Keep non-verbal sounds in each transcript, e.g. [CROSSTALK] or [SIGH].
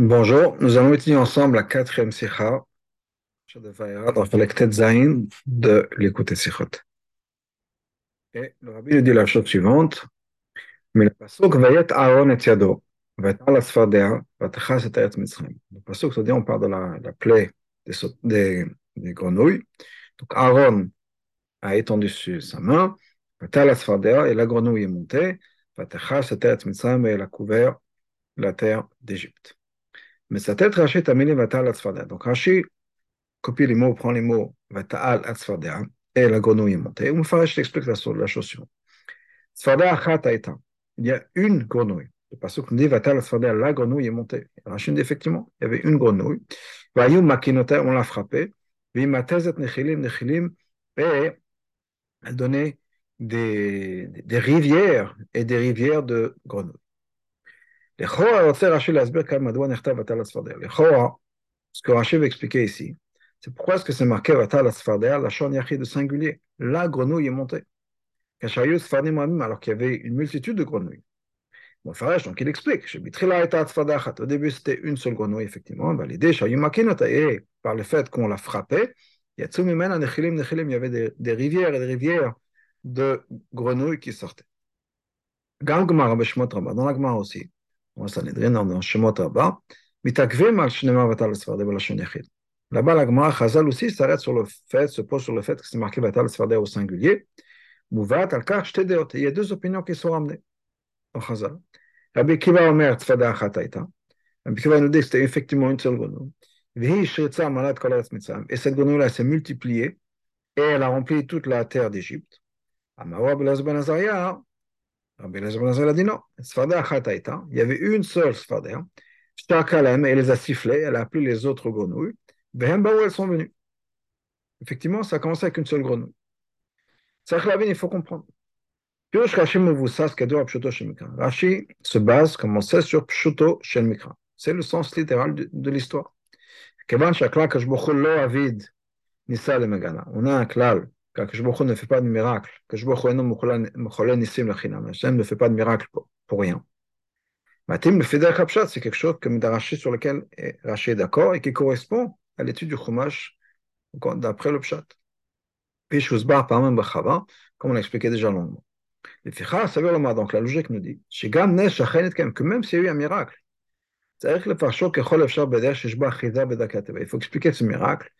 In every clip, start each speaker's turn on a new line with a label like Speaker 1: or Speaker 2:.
Speaker 1: Bonjour, nous allons étudier ensemble la quatrième sikha de Vaïra dans Zayin de l'écoute Sikhot. Et le rabbi nous dit la chose suivante Mais le pasuk Vayet Aaron et Yado, Vayet al Asfardea, Vatechas et Eretz Mitzrayim. Le pasuk, c'est-à-dire, on parle de la, la plaie des, des, des, grenouilles. Donc Aaron a étendu sur sa main, al Asfardea, et la grenouille est montée, Vatechas et Eretz Mitzrayim, et elle a couvert la terre d'Égypte. Mais sa tête, Rashi Tamili Vatal Atzfardea. Donc Rashi copie les mots, prend les mots Vatal Atzfardea et la grenouille est montée. Ou Mufarash explique la, la suivante. Tzfardea Achat Aïta. Il y a une grenouille. Le passage nous dit Vatal Atzfardea, la grenouille est montée. Rashi dit effectivement, il y avait une grenouille. On l'a frappée. Nechilim, Nechilim, et elle donnait des, des rivières et des rivières de grenouilles. L'Echora Rotser ce que Rashi va expliquer ici, c'est pourquoi ce que c'est marqué Vatal la Shon de singulier. La grenouille est montée. Alors qu'il y avait une multitude de grenouilles. Donc il explique. Au début, c'était une seule grenouille, effectivement. Et par le fait qu'on la frappait, il y avait des, des rivières et des rivières de grenouilles qui sortaient. Dans la Gemara aussi, Sanhedrin, dans Shemot Rabba, מתעכבים על שנאמר ותל הצפרדע בלשון יחיד. Là-bas, la Gemara Chazal aussi s'arrête sur le fait, se pose sur le fait que c'est marqué Vatal Sfardea au singulier. Mouvat al kach deot. Il y a deux opinions qui sont ramenées au Chazal. Rabbi Kiva Omer Tzfada Achataita. Rabbi Kiva nous dit que c'était effectivement une seule grenouille. Vihi Shritza Malat Kolat Mitzam. Et cette grenouille-là s'est multipliée et elle a rempli toute la terre d'Égypte. Amawa Belaz Ben Azaria, Rabbi a dit non. Il y avait une seule Sfardea. Shtakalem, elle les a sifflés, elle a appelé les autres grenouilles. Behembaou, elles sont venues. Effectivement, ça a commencé avec une seule grenouille. il faut comprendre. Rashi se base, comme on sait, sur Pshuto Shel Mikra. C'est le sens littéral de, de l'histoire. On a un klal, qu'Akash ne fait pas de miracle. Hashem ne fait pas de miracle pour, rien. Matim, le Kapshat, c'est quelque chose comme d'Araché sur lequel Raché est d'accord et qui correspond à l'étude du Chumash d'après le Pshat. Par Bachava, comme on l'a expliqué déjà longuement. Le ça veut donc la logique nous dit, que même s'il y a eu un miracle, il faut expliquer ce miracle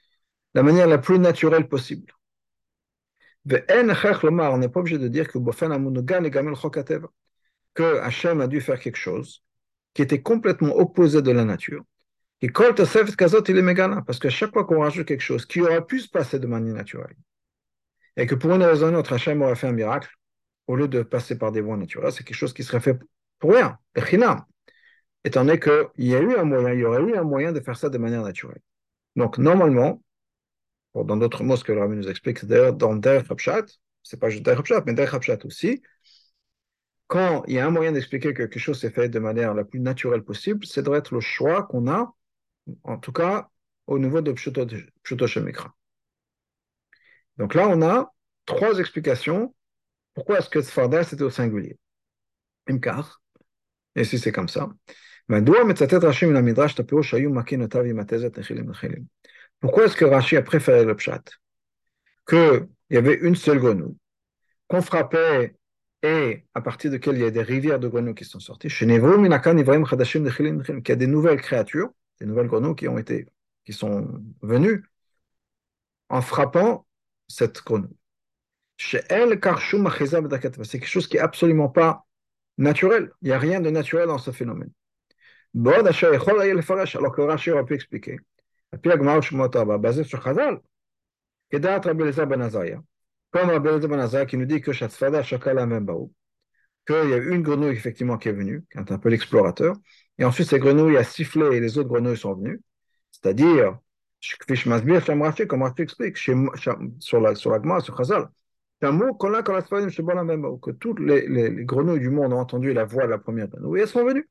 Speaker 1: de la manière la plus naturelle possible. On n'est pas obligé de dire que que Hachem a dû faire quelque chose qui était complètement opposé de la nature. Parce qu'à chaque fois qu'on rajoute quelque chose qui aurait pu se passer de manière naturelle, et que pour une raison ou une autre, Hachem aurait fait un miracle, au lieu de passer par des voies naturelles, c'est quelque chose qui serait fait pour rien, étant donné qu'il y a eu un moyen, il y aurait eu un moyen de faire ça de manière naturelle. Donc, normalement, dans d'autres mots, ce que le Rabbi nous explique, c'est d'ailleurs dans Der Hapshat, c'est pas juste Der Hapshat, mais Der Hapshat aussi, quand il y a un moyen d'expliquer que quelque chose s'est fait de manière la plus naturelle possible, c'est doit être le choix qu'on a, en tout cas au niveau de Pshuto Shemikra. Donc là, on a trois explications. Pourquoi est-ce que Sfarda c'était au singulier Imkar. Et si c'est comme ça. Pourquoi est-ce que Rashi a préféré le pshat? Qu'il y avait une seule grenouille, qu'on frappait et à partir de quelle il y a des rivières de grenouilles qui sont sorties. Chez qu'il y a des nouvelles créatures, des nouvelles grenouilles qui ont été, qui sont venues en frappant cette grenouille. Chez elle, c'est quelque chose qui n'est absolument pas naturel. Il n'y a rien de naturel dans ce phénomène. Alors que Rashi aurait pu expliquer. Basé sur Chazal, comme Rabbi Elazar qui nous dit que Shatzfada Shakala Membaou, qu'il y a une grenouille effectivement qui est venue, qui est un peu l'explorateur, et ensuite ces grenouilles a sifflé et les autres grenouilles sont venues, c'est-à-dire, comme Rashi explique, sur la, sur la Gemara, sur Chazal, que toutes les, les, les, grenouilles du monde ont entendu la voix de la première grenouille et elles sont venues.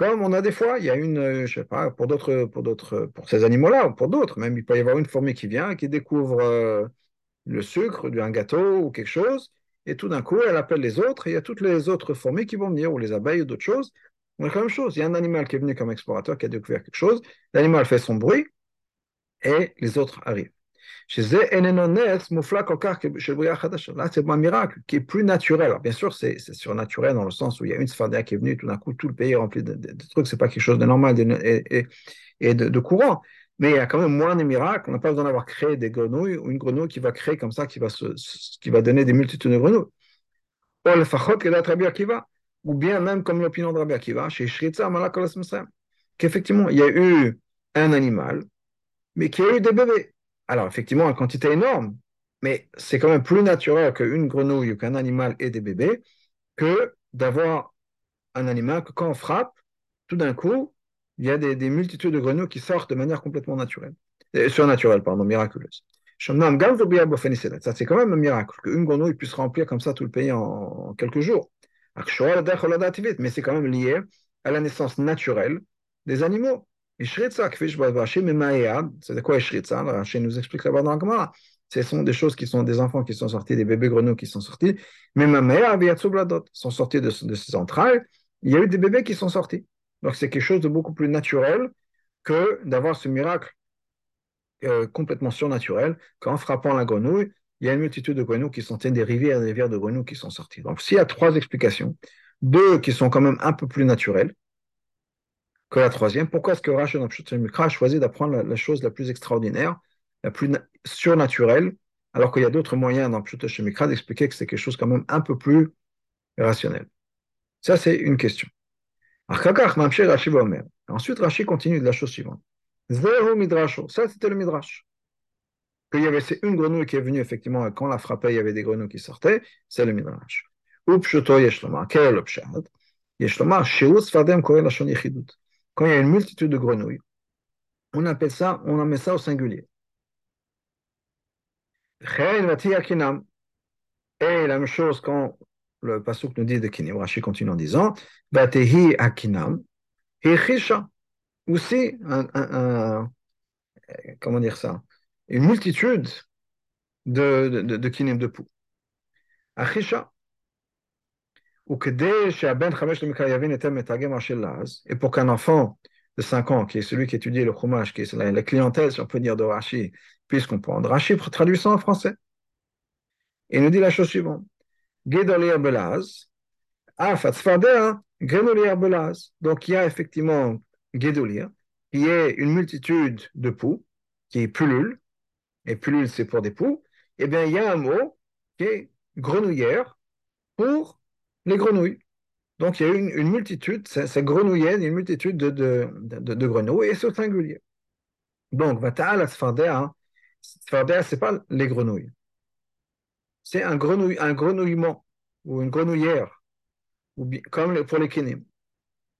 Speaker 1: Comme on a des fois, il y a une, je sais pas, pour d'autres, pour d'autres, pour ces animaux-là, ou pour d'autres, même il peut y avoir une fourmi qui vient, qui découvre euh, le sucre d'un gâteau ou quelque chose, et tout d'un coup, elle appelle les autres, et il y a toutes les autres fourmis qui vont venir, ou les abeilles ou d'autres choses, On a la même chose. Il y a un animal qui est venu comme explorateur, qui a découvert quelque chose. L'animal fait son bruit et les autres arrivent. Là, c'est un miracle qui est plus naturel. Alors, bien sûr, c'est surnaturel dans le sens où il y a une Sfardia qui est venue, tout d'un coup, tout le pays est rempli de, de, de trucs. C'est pas quelque chose de normal et, de, de, courant. Mais il y a quand même moins de miracles. On n'a pas besoin d'avoir créé des grenouilles ou une grenouille qui va créer comme ça, qui va, qui va donner des multitudes de grenouilles. Ou bien même comme l'opinion de Rabbi Akiva, chez Shritza, qu'effectivement, il y a eu un animal, mais qui a eu des bébés. Alors, effectivement, en quantité énorme, mais c'est quand même plus naturel qu'une grenouille ou qu'un animal ait des bébés que d'avoir un animal que quand on frappe, tout d'un coup, il y a des, des, multitudes de grenouilles qui sortent de manière complètement naturelle, euh, surnaturelle, pardon, miraculeuse. Ça, c'est quand même un miracle qu'une grenouille puisse remplir comme ça tout le pays en, en quelques jours. Mais c'est quand même lié à la naissance naturelle des animaux. C'est quoi Shritza Rashi nous explique là-bas dans la Ce sont des choses qui sont des enfants qui sont sortis, des bébés grenouilles qui sont sortis. Mais ma mère, sont sortis de, de ses entrailles. Il y a eu des bébés qui sont sortis. Donc c'est quelque chose de beaucoup plus naturel que d'avoir ce miracle euh, complètement surnaturel qu'en frappant la grenouille, il y a une multitude de grenouilles qui sont des rivières et des rivières de grenouilles qui sont sorties. Donc s'il y a trois explications, deux qui sont quand même un peu plus naturelles, que la troisième. Pourquoi est-ce que Rashi a choisi d'apprendre la, chose la plus extraordinaire, la plus surnaturelle, alors qu'il y a d'autres moyens dans Pshut Mikra d'expliquer que c'est quelque chose quand même un peu plus rationnel? Ça, c'est une question. Ensuite, Rashi continue de la chose suivante. Ça, c'était le Midrash. Qu'il y avait c'est une grenouille qui est venue, effectivement, et quand on la frappait, il y avait des grenouilles qui sortaient, c'est le Midrash. Quel est le pshat quand il y a une multitude de grenouilles, on appelle ça, on en met ça au singulier. Et la même chose quand le pasuk nous dit de Kinim, Rashi continue en disant, Batehi akinam, chisha. Aussi, un, comment dire ça, une multitude de, de, de, de kinim de poux. Achisha. Et pour qu'un enfant de 5 ans, qui est celui qui étudie le Chumash, qui est la, clientèle, si on peut dire, de Rashi, puisse comprendre, Rashi traduit ça en français. Il nous dit la chose suivante. Donc il y a effectivement Gedolir, qui est une multitude de poux, qui pullule, et pullule c'est pour des poux, et eh bien il y a un mot qui est grenouillère pour les grenouilles. Donc il y a une, multitude, c'est grenouillait, une multitude de, grenouilles, et c'est singulier. Donc, Vata'al Sfardea, Sfardea, ce n'est pas les grenouilles. C'est un, grenouille, un grenouillement, ou une grenouillère, ou comme pour les kinim.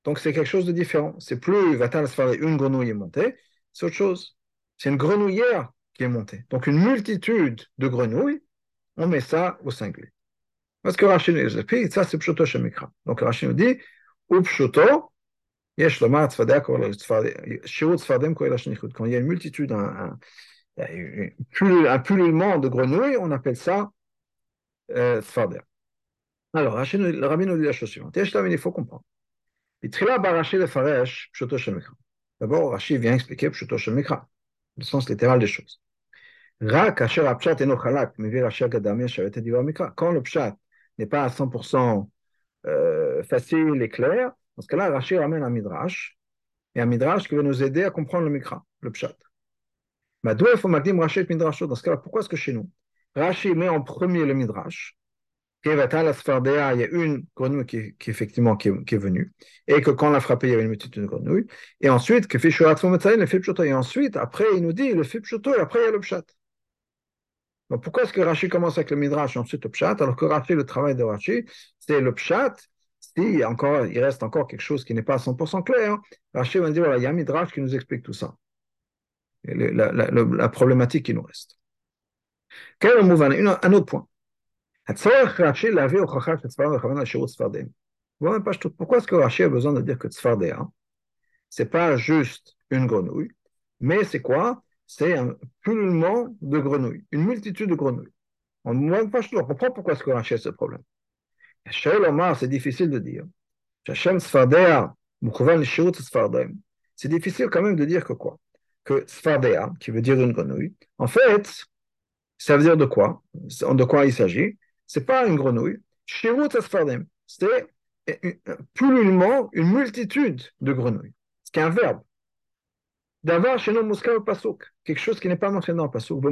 Speaker 1: Donc c'est quelque chose de différent. C'est plus Vata'al une grenouille est montée, c'est autre chose. C'est une grenouillère qui est montée. Donc une multitude de grenouilles, on met ça au singulier. Parce que Rashi nous explique, ça c'est Pshuto Shemikra. Donc Rashi nous dit. Quand il y a une multitude, un, un, de grenouilles, on appelle ça euh. Alors, Rashi, le rabbi nous dit la chose suivante. Il faut comprendre. D'abord, Rashi vient expliquer Pshuto Shemikra, le sens littéral des choses. N'est pas à 100% euh, facile et clair. Dans ce cas-là, Rashi ramène un midrash, et un midrash qui va nous aider à comprendre le mikra, le pshat. Dans ce cas-là, pourquoi est-ce que chez nous, Rashi met en premier le midrash, il y a une grenouille qui, effectivement qui est, venue, et que quand on l'a frappé, il y avait une multitude de grenouilles, et ensuite, et ensuite, après, il nous dit le fait et après, il y a le pshat. Donc pourquoi est-ce que Rashi commence avec le Midrash et ensuite le Pshat, alors que Rashi, le travail de Rashi, c'est le Pshat, si encore, il reste encore quelque chose qui n'est pas à 100% clair, Rashi va dire, voilà, il y a un Midrash qui nous explique tout ça. La, problématique qui nous reste. Quel est le Un autre point. Pourquoi est-ce que Rashi a besoin de dire que Tzfardea, c'est pas juste une grenouille, mais c'est quoi? C'est un pullulement de grenouilles, une multitude de grenouilles. On ne comprend pourquoi est-ce qu'on achète ce problème. Omar, c'est difficile de dire. C'est difficile quand même de dire que quoi? Que Sfardea, qui veut dire une grenouille, en fait, ça veut dire de quoi? De quoi il s'agit? C'est pas une grenouille. C'est pullulement une multitude de grenouilles. C'est un verbe. D'avoir chez nous Mouska Pasuk, quelque chose qui n'est pas mentionné dans le Pasuk.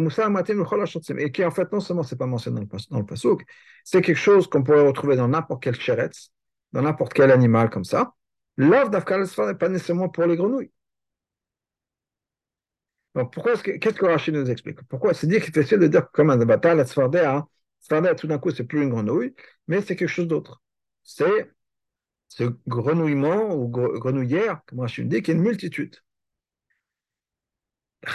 Speaker 1: Et qui en fait, non seulement c'est pas mentionné dans le Pasuk, c'est quelque chose qu'on pourrait retrouver dans n'importe quel chéretz, dans n'importe quel animal comme ça. L'œuvre d'Afkal n'est pas nécessairement pour les grenouilles. Donc, pourquoi est-ce que, qu'est-ce que Rachid nous explique? Pourquoi? C'est dit qu'il est facile de dire comme un bataille, la Sfardea tout d'un coup, c'est plus une grenouille, mais c'est quelque chose d'autre. C'est ce grenouillement ou grenouillère, comme Rachid dit, qui est une multitude. Donc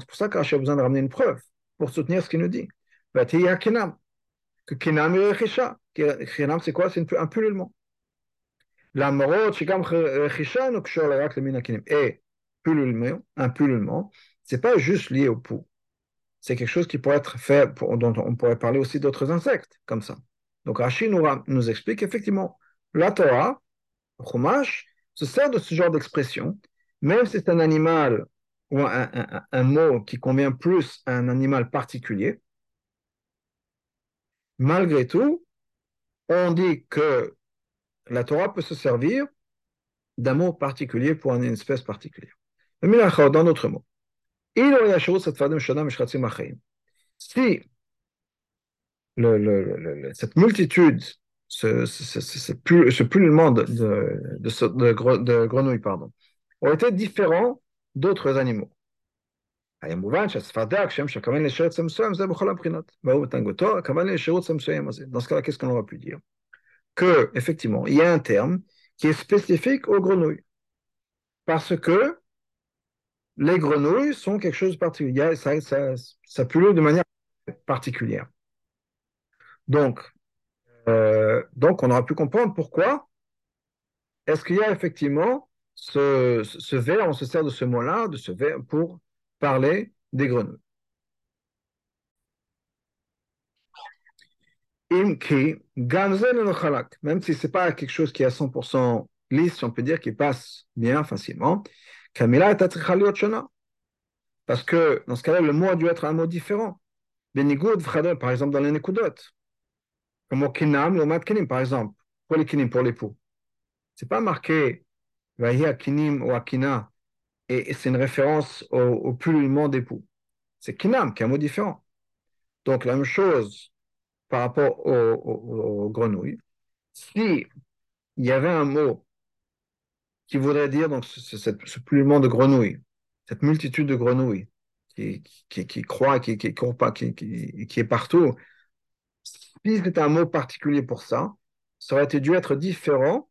Speaker 1: c'est pour ça qu'Rashi a besoin de ramener une preuve pour soutenir ce qu'il nous dit. Que Kinam Kinam, c'est quoi? C'est un pullulement. Et pullulement, un pullulement, c'est pas juste lié au pouls. C'est quelque chose qui pourrait être fait, dont on pourrait parler aussi d'autres insectes, comme ça. Donc Rashi nous, explique effectivement, la Torah, Chumash, se sert de ce genre d'expression même si c'est un animal ou un, mot qui convient plus à un animal particulier, malgré tout, on dit que la Torah peut se servir d'un mot particulier pour une espèce particulière. Dans d'autres mots, si le, le, le, cette multitude, ce, ce, ce, ce, de, de, de, de, grenouilles, pardon, ont été différents d'autres animaux. Dans ce cas-là, qu'est-ce qu'on aurait pu dire? Que, effectivement, il y a un terme qui est spécifique aux grenouilles. Parce que les grenouilles sont quelque chose de particulier, ça, ça, de manière particulière. Donc, euh, donc, on aura pu comprendre pourquoi est-ce qu'il y a effectivement ce, ce verbe, on se sert de ce mot-là, de ce verbe pour parler des grenouilles. Même si ce n'est pas quelque chose qui est à 100% lisse, on peut dire, qui passe bien facilement, Parce que dans ce cas-là, le mot a dû être un mot différent. par exemple, dans les Nekudot. Comme Kinam, le Matkinim, par exemple. Pour les Kinim, pour l'époux. Ce n'est pas marqué Vahia Kinim ou Akina, et c'est une référence au, au pullulement d'époux. C'est Kinam, qui est un mot différent. Donc, la même chose par rapport aux, grenouilles, si il y avait un mot qui voudrait dire donc ce, ce, de grenouilles, cette multitude de grenouilles qui, qui, qui croient, qui, qui, qui, qui, est partout, si c'était un mot particulier pour ça, ça aurait dû être différent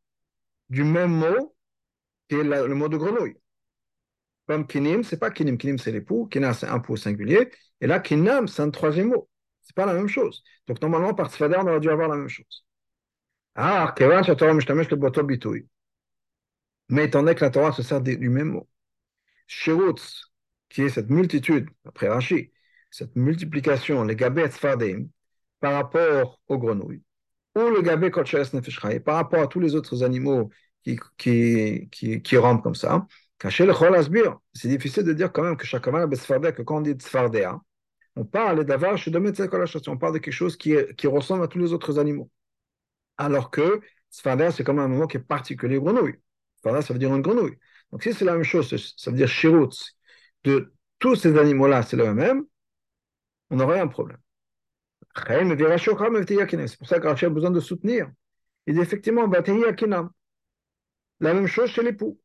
Speaker 1: du même mot qui est la, le mot de grenouille. Comme kinim, c'est pas kinim, kinim c'est l'époux, kina c'est un pour singulier, et là kinam c'est un troisième mot. C'est pas la même chose. Donc normalement, par Tzfadar, on aurait dû avoir la même chose. Ah, Mais étant donné que la Torah se sert du même mot, Shirutz, qui est cette multitude, après Rashi, cette multiplication, les gabets Tzfadim, par rapport aux grenouilles, ou le gabet Kotches Nefeshraï, par rapport à tous les autres animaux qui, qui, qui, rampent comme ça. C'est difficile de dire quand même que chaque que quand on dit tzfardea, on parle d'avoir on parle de quelque chose qui, qui ressemble à tous les autres animaux. Alors que Sfada, c'est comme un mot qui est particulier aux grenouilles. Ça veut dire une grenouille. Donc si c'est la même chose, ça veut dire Shirutz, de tous ces animaux-là, c'est le même, on aurait un problème. C'est pour ça que a besoin de soutenir. Il dit effectivement, la même chose chez l'époux.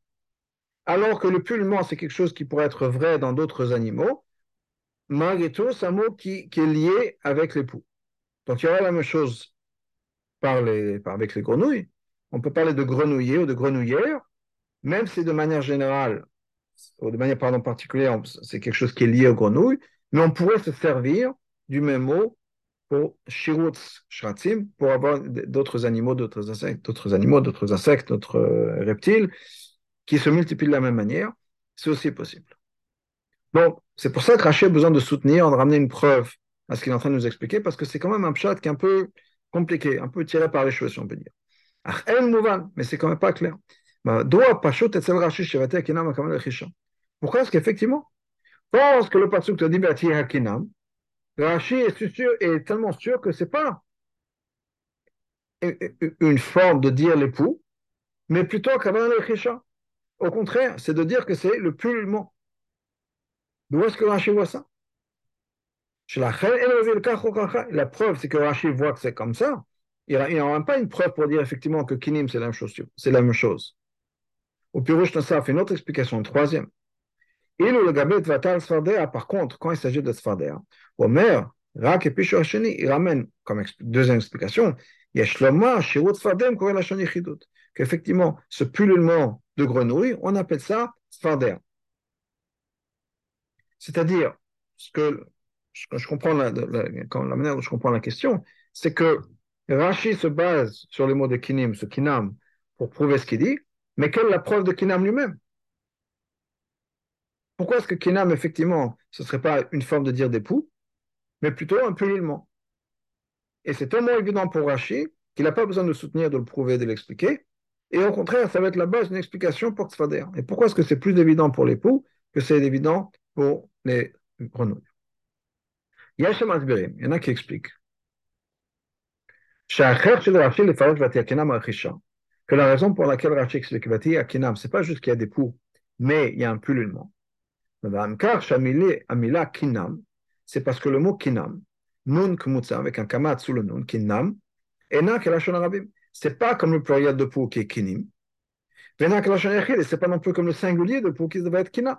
Speaker 1: Alors que le pullement, c'est quelque chose qui pourrait être vrai dans d'autres animaux, malgré tout, c'est un mot qui, est lié avec l'époux. Donc il y aurait la même chose les, avec les grenouilles. On peut parler de grenouiller ou de grenouillère, même si de manière générale, ou de manière pardon, particulière, c'est quelque chose qui est lié aux grenouilles, mais on pourrait se servir du même mot pour shirutz shratzim, pour avoir d'autres animaux, d'autres insectes, d'autres animaux, d'autres insectes, d'autres euh, reptiles, qui se multiplient de la même manière. C'est aussi possible. Bon, c'est pour ça que Rachid a besoin de soutenir, de ramener une preuve à ce qu'il est en train de nous expliquer, parce que c'est quand même un chat qui est un peu compliqué, un peu tiré par les cheveux, si on peut dire. Mais c'est quand même pas clair. Pourquoi? Est-ce qu'effectivement, pense que le pasuk te dit Rashi est, sûr, tellement sûr que c'est pas une forme de dire l'époux, mais plutôt qu'avant le Au contraire, c'est de dire que c'est le pullulement. D'où est-ce que Rashi voit ça? La preuve, c'est que Rashi voit que c'est comme ça. Il n'y a, pas une preuve pour dire effectivement que Kinim, c'est la même chose. C'est la même chose. Une autre explication, une troisième. Et le Gabet Vatal Sfardea, par contre, quand il s'agit de Sfardea, Omer, Rak et Hasheni, il ramène comme deuxième explication, Yeshloma, Shirut Sfardem. Qu'effectivement, ce pullulement de grenouille, on appelle ça Sfardea. C'est-à-dire, ce que je, comprends la, la, manière dont je comprends la question, c'est que Rashi se base sur les mots de Kinim, ce Kinam, pour prouver ce qu'il dit, mais quelle est la preuve de Kinam lui-même? Pourquoi est-ce que Kinam, effectivement, ce ne serait pas une forme de dire d'époux, mais plutôt un pullulement Et c'est tellement évident pour Rashi qu'il n'a pas besoin de soutenir, de le prouver, de l'expliquer. Et au contraire, ça va être la base d'une explication pour Tzfader. Et pourquoi est-ce que c'est plus évident pour l'époux que c'est évident pour les grenouilles? Il y en a qui expliquent que la raison pour laquelle Rashi explique Vati Akinam, c'est pas juste qu'il y a des poux, mais il y a un pullulement. C'est parce que le mot Kinam, Nun Kmutsa, avec un kamat sous le Nun, Kinam. C'est pas comme le pluriel de pou qui est Kinim. Yachid, c'est pas non plus comme le singulier de pou qui devait être Kinam.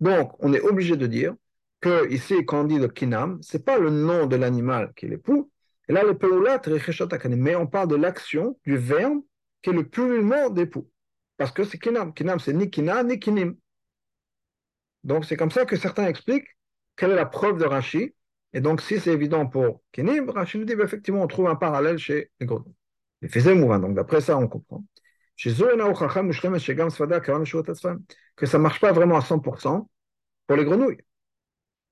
Speaker 1: Donc, on est obligé de dire que ici, quand on dit le kinam, c'est pas le nom de l'animal qui est l'époux. Et là, le peulat, mais on parle de l'action, du verbe, qui est le pullulement d'époux. Parce que c'est kinam. Kinam, c'est ni kina, ni kinim. Donc, c'est comme ça que certains expliquent quelle est la preuve de Rashi. Et donc, si c'est évident pour kinim, Rashi nous dit, bah, effectivement, on trouve un parallèle chez les grenouilles. Les faisait mouvant. Donc, d'après ça, on comprend. Que ça ne marche pas vraiment à 100% pour les grenouilles.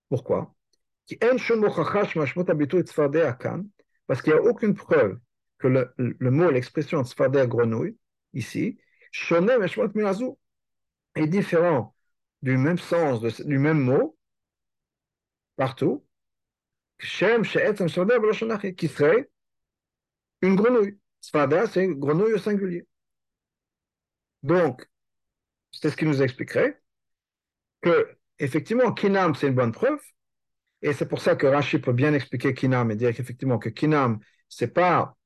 Speaker 1: Pourquoi? Parce qu'il n'y a aucune preuve que le, mot, l'expression tzfardea grenouille, ici, est différent du même sens, du même mot, partout, qui serait une grenouille. Tzfardea, c'est une grenouille au singulier. Donc, c'est ce qui nous expliquerait que effectivement, Kinam, c'est une bonne preuve. Et c'est pour ça que Rashi peut bien expliquer Kinam et dire qu'effectivement, que Kinam, c'est pas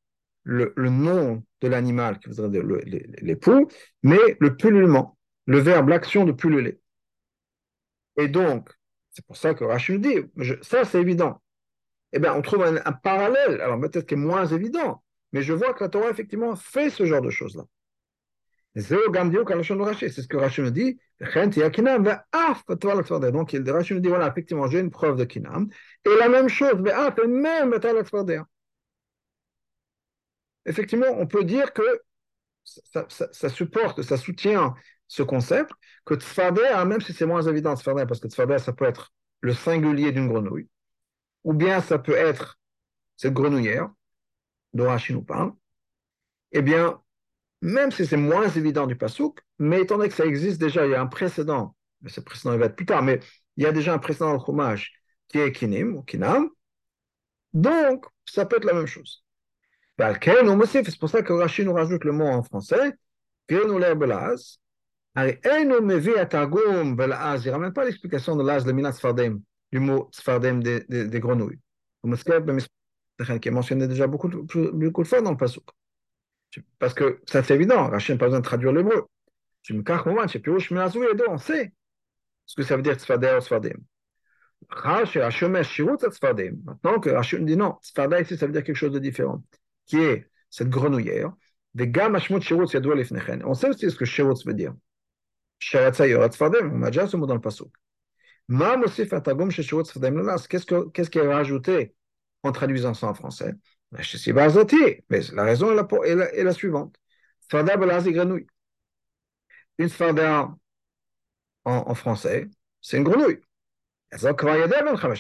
Speaker 1: le, nom de l'animal qui voudrait l'époux, mais le pullulement, le verbe, l'action de pulluler. Et donc, c'est pour ça que nous dit, ça c'est évident. Eh bien, on trouve un, un parallèle, alors peut-être qu'il est moins évident, mais je vois que la Torah, effectivement, fait ce genre de choses-là. C'est ce que Rashi nous dit. Donc, Rashi nous dit voilà, effectivement, j'ai une preuve de Kinam. Et la même chose, et même Effectivement, on peut dire que ça, supporte, ça soutient ce concept que Tfader, même si c'est moins évident parce que Tfader, ça peut être le singulier d'une grenouille, ou bien ça peut être cette grenouillère dont Rashi nous eh bien, même si c'est moins évident du pasouk, mais étant donné que ça existe déjà, il y a un précédent, mais ce précédent il va être plus tard, mais il y a déjà un précédent le chômage qui est kinim ou kinam, donc ça peut être la même chose. C'est pour ça que Rachid nous rajoute le mot en français, il ne ramène pas l'explication de l'az, le minat sfardem, du mot sfardem des, des, des grenouilles. Qui est mentionné déjà beaucoup, beaucoup de fois dans le pasouk. Parce que ça c'est évident, Rachid n'a pas besoin de traduire l'hébreu. On sait ce que ça veut dire tzfader ou tzfadim. Maintenant que Rachid dit non, tzfader ici ça veut dire quelque chose de différent, qui est cette grenouillère. On sait aussi ce que shirutz veut dire. On a déjà ce mot dans le. Qu'est-ce est rajouté en traduisant ça en français? Mais la raison est la, est est suivante. grenouille. Une sfarda en, en français, c'est une grenouille.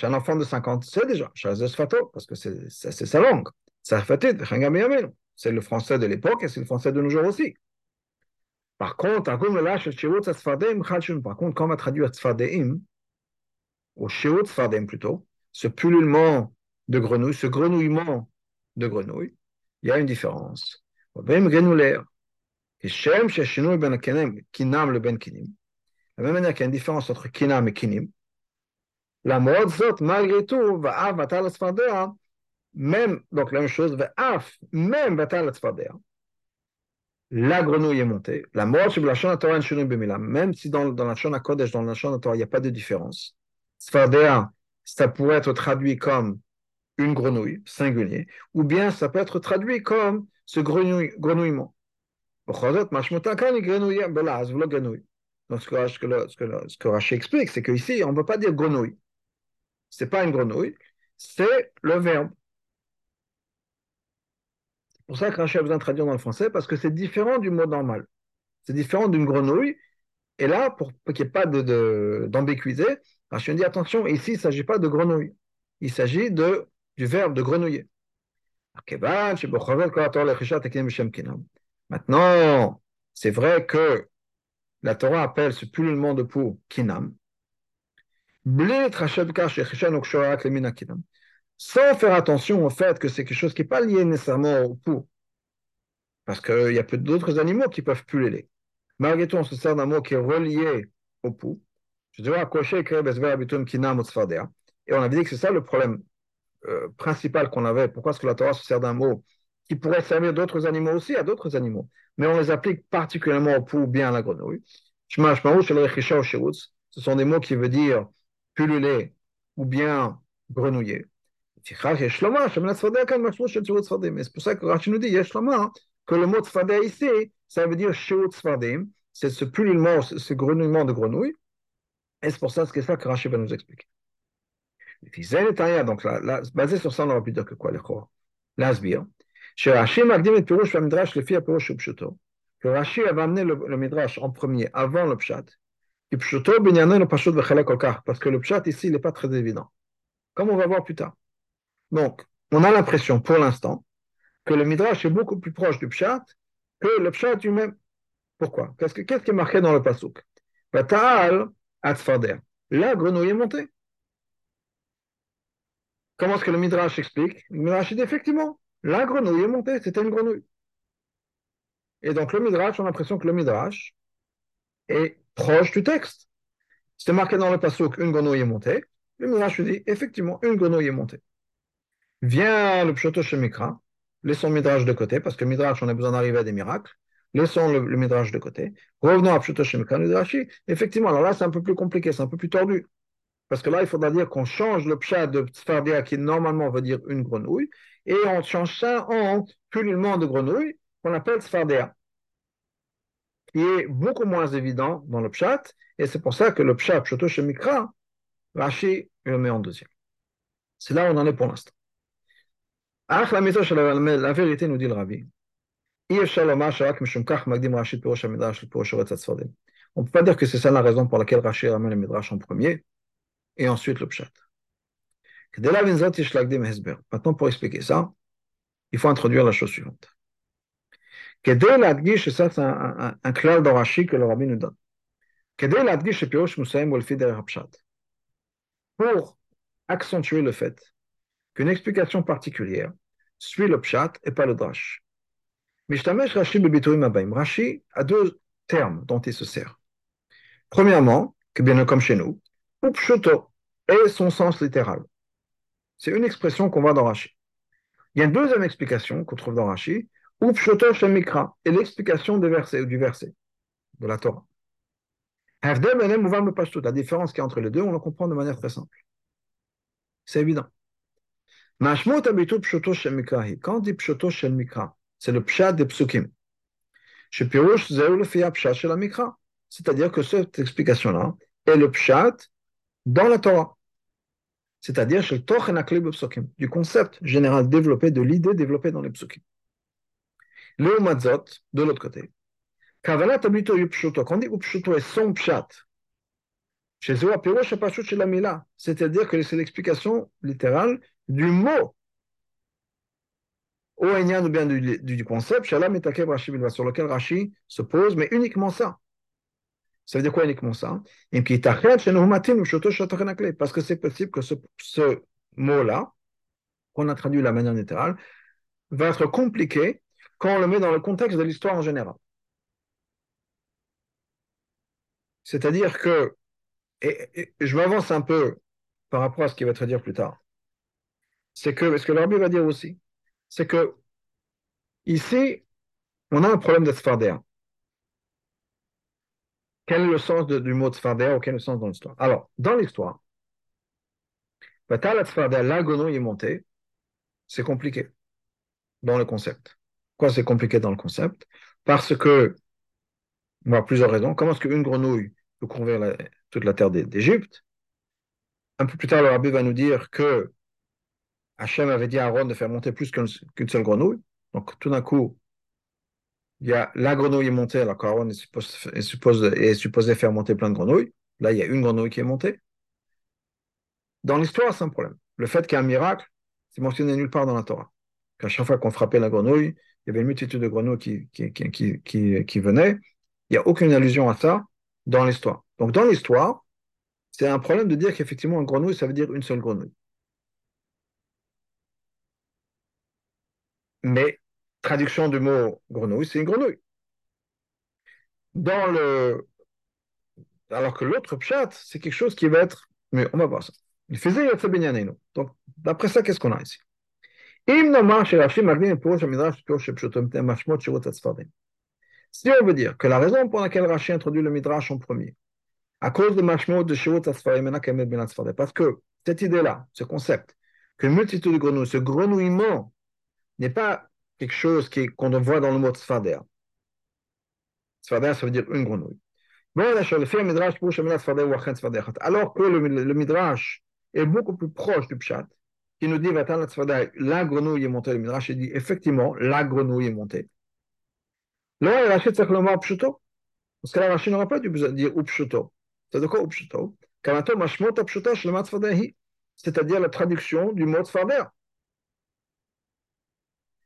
Speaker 1: Un enfant de 50 c'est déjà, parce que c'est sa langue. C'est le français de l'époque et c'est le français de nos jours aussi. Par contre, quand on va traduire ou Tzfadeim plutôt, ce pullulement de grenouille, ce grenouillement de grenouille, il y a une différence. Ben la même manière qu'il y a une différence entre kinam et kinim, la zot, malgré tout, même, donc la même chose, même la grenouille est montée. La mort sur la Torah même si dans, dans la Shana Kodesh, dans la Shana Torah, il n'y a pas de différence. Sfardea, ça pourrait être traduit comme une grenouille, singulier, ou bien ça peut être traduit comme ce grenouille, grenouillement. Donc, ce que, ce que, ce que, ce que Rashi explique, c'est qu'ici, on ne peut pas dire grenouille. Ce n'est pas une grenouille, c'est le verbe. Pour ça que Rashi a besoin de traduire dans le français, parce que c'est différent du mot normal. C'est différent d'une grenouille. Et là, pour, qu'il n'y ait pas d'ambiguïté, de, Rashi dit attention, ici, il ne s'agit pas de grenouille. Il s'agit de, du verbe de grenouiller. Maintenant, c'est vrai que la Torah appelle ce pullulement de peau kinam. Sans faire attention au fait que c'est quelque chose qui n'est pas lié nécessairement au pouls. Parce qu'il y a peu d'autres animaux qui peuvent pulluler. Malgré tout, on se sert d'un mot qui est relié au pouls. Je dirais Et on avait dit que c'est ça le problème euh, principal qu'on avait. Pourquoi est-ce que la Torah se sert d'un mot qui pourrait servir d'autres animaux aussi, à d'autres animaux? Mais on les applique particulièrement au pouls ou bien à la grenouille. Ce sont des mots qui veulent dire pulluler ou bien grenouiller. C'est pour ça que Rashi nous dit, que le mot tzfadeh ici, ça veut dire c'est ce ce grenouillement de grenouille. Et c'est pour ça, que Rashi va nous expliquer. Donc, basé sur ça, on aurait pu dire que quoi, croix L'asbir. Chez le le, le Midrash en premier, avant le le Parce que le ici, n'est pas très évident. Comme on va voir plus tard. Donc, on a l'impression, pour l'instant, que le Midrash est beaucoup plus proche du Pshat que le Pshat lui-même. Pourquoi? Qu'est-ce qui est marqué dans le Pasuk? Batal Atzfader. La grenouille est montée. Comment est-ce que le Midrash explique? Le Midrash dit effectivement, la grenouille est montée, c'était une grenouille. Et donc le Midrash, on a l'impression que le Midrash est proche du texte. C'est marqué dans le Pasuk, une grenouille est montée. Le Midrash dit effectivement, une grenouille est montée. Vient le Pshoto Shemikra, laissons le Midrash de côté, parce que le Midrash, on a besoin d'arriver à des miracles. Laissons le, Midrash de côté. Revenons à Pshoto Shemikra, Midrashi. Effectivement, alors là, c'est un peu plus compliqué, c'est un peu plus tordu. Parce que là, il faudra dire qu'on change le pshat de Tzfardia, qui normalement veut dire une grenouille, et on change ça en pullulement de grenouille, qu'on appelle Tzfardia, qui est beaucoup moins évident dans le pshat, et c'est pour ça que le pshat, Pshoto Shemikra, Rashi le met en deuxième. C'est là où on en est pour l'instant. La vérité nous dit le Rabbi. On ne peut pas dire que c'est ça la raison pour laquelle Rashi ramène le Midrash en premier et ensuite le Pshat. Maintenant, pour expliquer ça, il faut introduire la chose suivante. ça c'est un, un, clair de Rashi que le Rabbi nous donne. Pour accentuer le fait qu'une explication particulière suit le pshat et pas le drash. Rashi a deux termes dont il se sert. Premièrement, que bien comme chez nous, upshuto et son sens littéral. C'est une expression qu'on voit dans Rashi. Il y a une deuxième explication qu'on trouve dans Rashi, upshuto shemikra, et l'explication du verset, ou du verset de la Torah. La différence qu'il y a entre les deux, on la comprend de manière très simple. C'est évident. C'est le pshat des psukim. C'est-à-dire que cette explication-là est le pshat dans la Torah. C'est-à-dire du concept général développé, de l'idée développée dans les psukim. Le mazot, de l'autre côté. Quand on dit est son pshat, Chez Mila, c'est-à-dire que c'est l'explication littérale du mot ou bien du, concept, Shalom et sur lequel Rashi se pose, mais uniquement ça. Ça veut dire quoi uniquement ça? Parce que c'est possible que ce, mot-là, qu'on a traduit de la manière littérale, va être compliqué quand on le met dans le contexte de l'histoire en général. C'est-à-dire que, et, je m'avance un peu par rapport à ce qu'il va te dire plus tard, c'est que, ce que l'Arbi va dire aussi, c'est que ici, on a un problème de Sfardéa. Quel est le sens du mot Sfardéa ou quel est le sens dans l'histoire? Alors, dans l'histoire, l'agono est monté, c'est compliqué dans le concept. Pourquoi c'est compliqué dans le concept? Parce que, y a plusieurs raisons. Comment est-ce qu'une grenouille peut couvrir toute la terre d'Égypte? Un peu plus tard, le va nous dire que Hachem avait dit à Aaron de faire monter plus qu'une seule grenouille. Donc, tout d'un coup, il y a la grenouille est montée, alors qu'Aaron est supposé, faire monter plein de grenouilles. Là, il y a une grenouille qui est montée. Dans l'histoire, c'est un problème. Le fait qu'il y a un miracle, c'est mentionné nulle part dans la Torah. Qu'à chaque fois qu'on frappait la grenouille, il y avait une multitude de grenouilles qui, qui, venaient. Il n'y a aucune allusion à ça dans l'histoire. Donc, dans l'histoire, c'est un problème de dire qu'effectivement, un grenouille, ça veut dire une seule grenouille. Mais, traduction du mot grenouille, c'est une grenouille. Dans le... Alors que l'autre pchat, c'est quelque chose qui va être... Mais on va voir ça. Il faisait Donc, d'après ça, qu'est-ce qu'on a ici? Si on veut dire que la raison pour laquelle Rashi introduit le Midrash en premier, à cause de Mashmot de Shirut parce que cette idée-là, ce concept, qu'une multitude de grenouilles, ce grenouillement n'est pas quelque chose qu'on voit dans le mot Tzfader. Tzfader, ça veut dire une grenouille. Alors que le, Midrash est beaucoup plus proche du Pshat, qui nous dit la grenouille est montée, le Midrash dit effectivement, la grenouille est montée. Là, Rashi tzach lomar pshuto. Parce que là, Rashi n'aurait pas dû dire upshuto. C'est de quoi upshuto. C'est-à-dire la traduction du mot tzfader.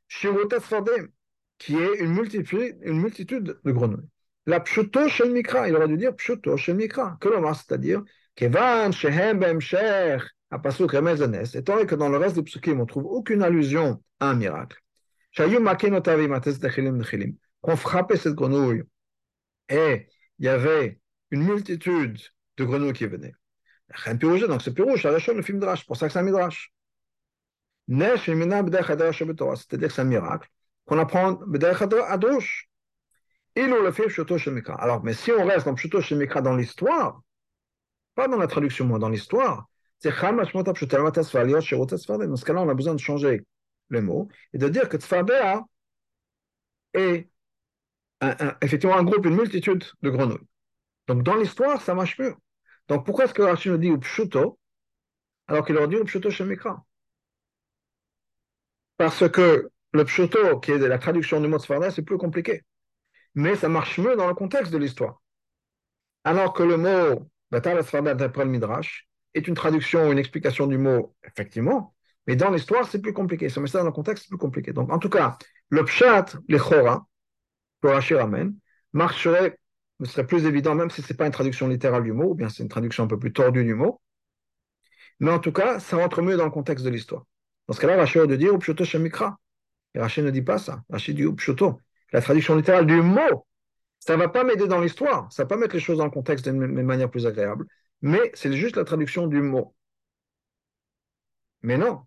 Speaker 1: Tzfadem, qui est une multitude, une multitude de grenouilles. La pshuto shel mikra, il aurait dû dire pshuto shel mikra. Que l'on c'est-à-dire, kevan shehem b'emshech étant donné que dans le reste des psukim, on ne trouve aucune allusion à un miracle. Qu'on frappait cette grenouille et il y avait une multitude de grenouilles qui venaient. Donc c'est pirouge, c'est le film drash, pour ça que c'est un midrash. C'est-à-dire que c'est un miracle qu'on apprend à douche. Alors, mais si on reste dans Pshuto Shemikra dans l'histoire, pas dans la traduction, mais dans l'histoire, dans ce cas-là, on a besoin de changer le mot et de dire que Tzfardea est effectivement un groupe, une multitude de grenouilles. Donc dans l'histoire, ça marche mieux. Donc pourquoi est-ce que Rashi nous dit Upshuto alors qu'il aurait dit Upshuto Shemikra Parce que le Pshuto, qui est la traduction du mot Tzfardea, c'est plus compliqué. Mais ça marche mieux dans le contexte de l'histoire. Alors que le mot Batal Tzfardea d'après le Midrash, est une traduction, une explication du mot, effectivement, mais dans l'histoire, c'est plus compliqué. Ce message dans le contexte, c'est plus compliqué. Donc, en tout cas, le pshat, les chora, Rashi ramène, marcherait, ne serait plus évident, même si ce n'est pas une traduction littérale du mot, ou bien c'est une traduction un peu plus tordue du mot. Mais en tout cas, ça rentre mieux dans le contexte de l'histoire. Dans ce cas-là, Rashi aurait de dire Upshoto Shemikra. Et Rashi ne dit pas ça. Rashi dit Upshoto. La traduction littérale du mot, ça ne va pas m'aider dans l'histoire. Ça ne va pas mettre les choses dans le contexte d'une manière plus agréable mais c'est juste la traduction du mot. Mais non,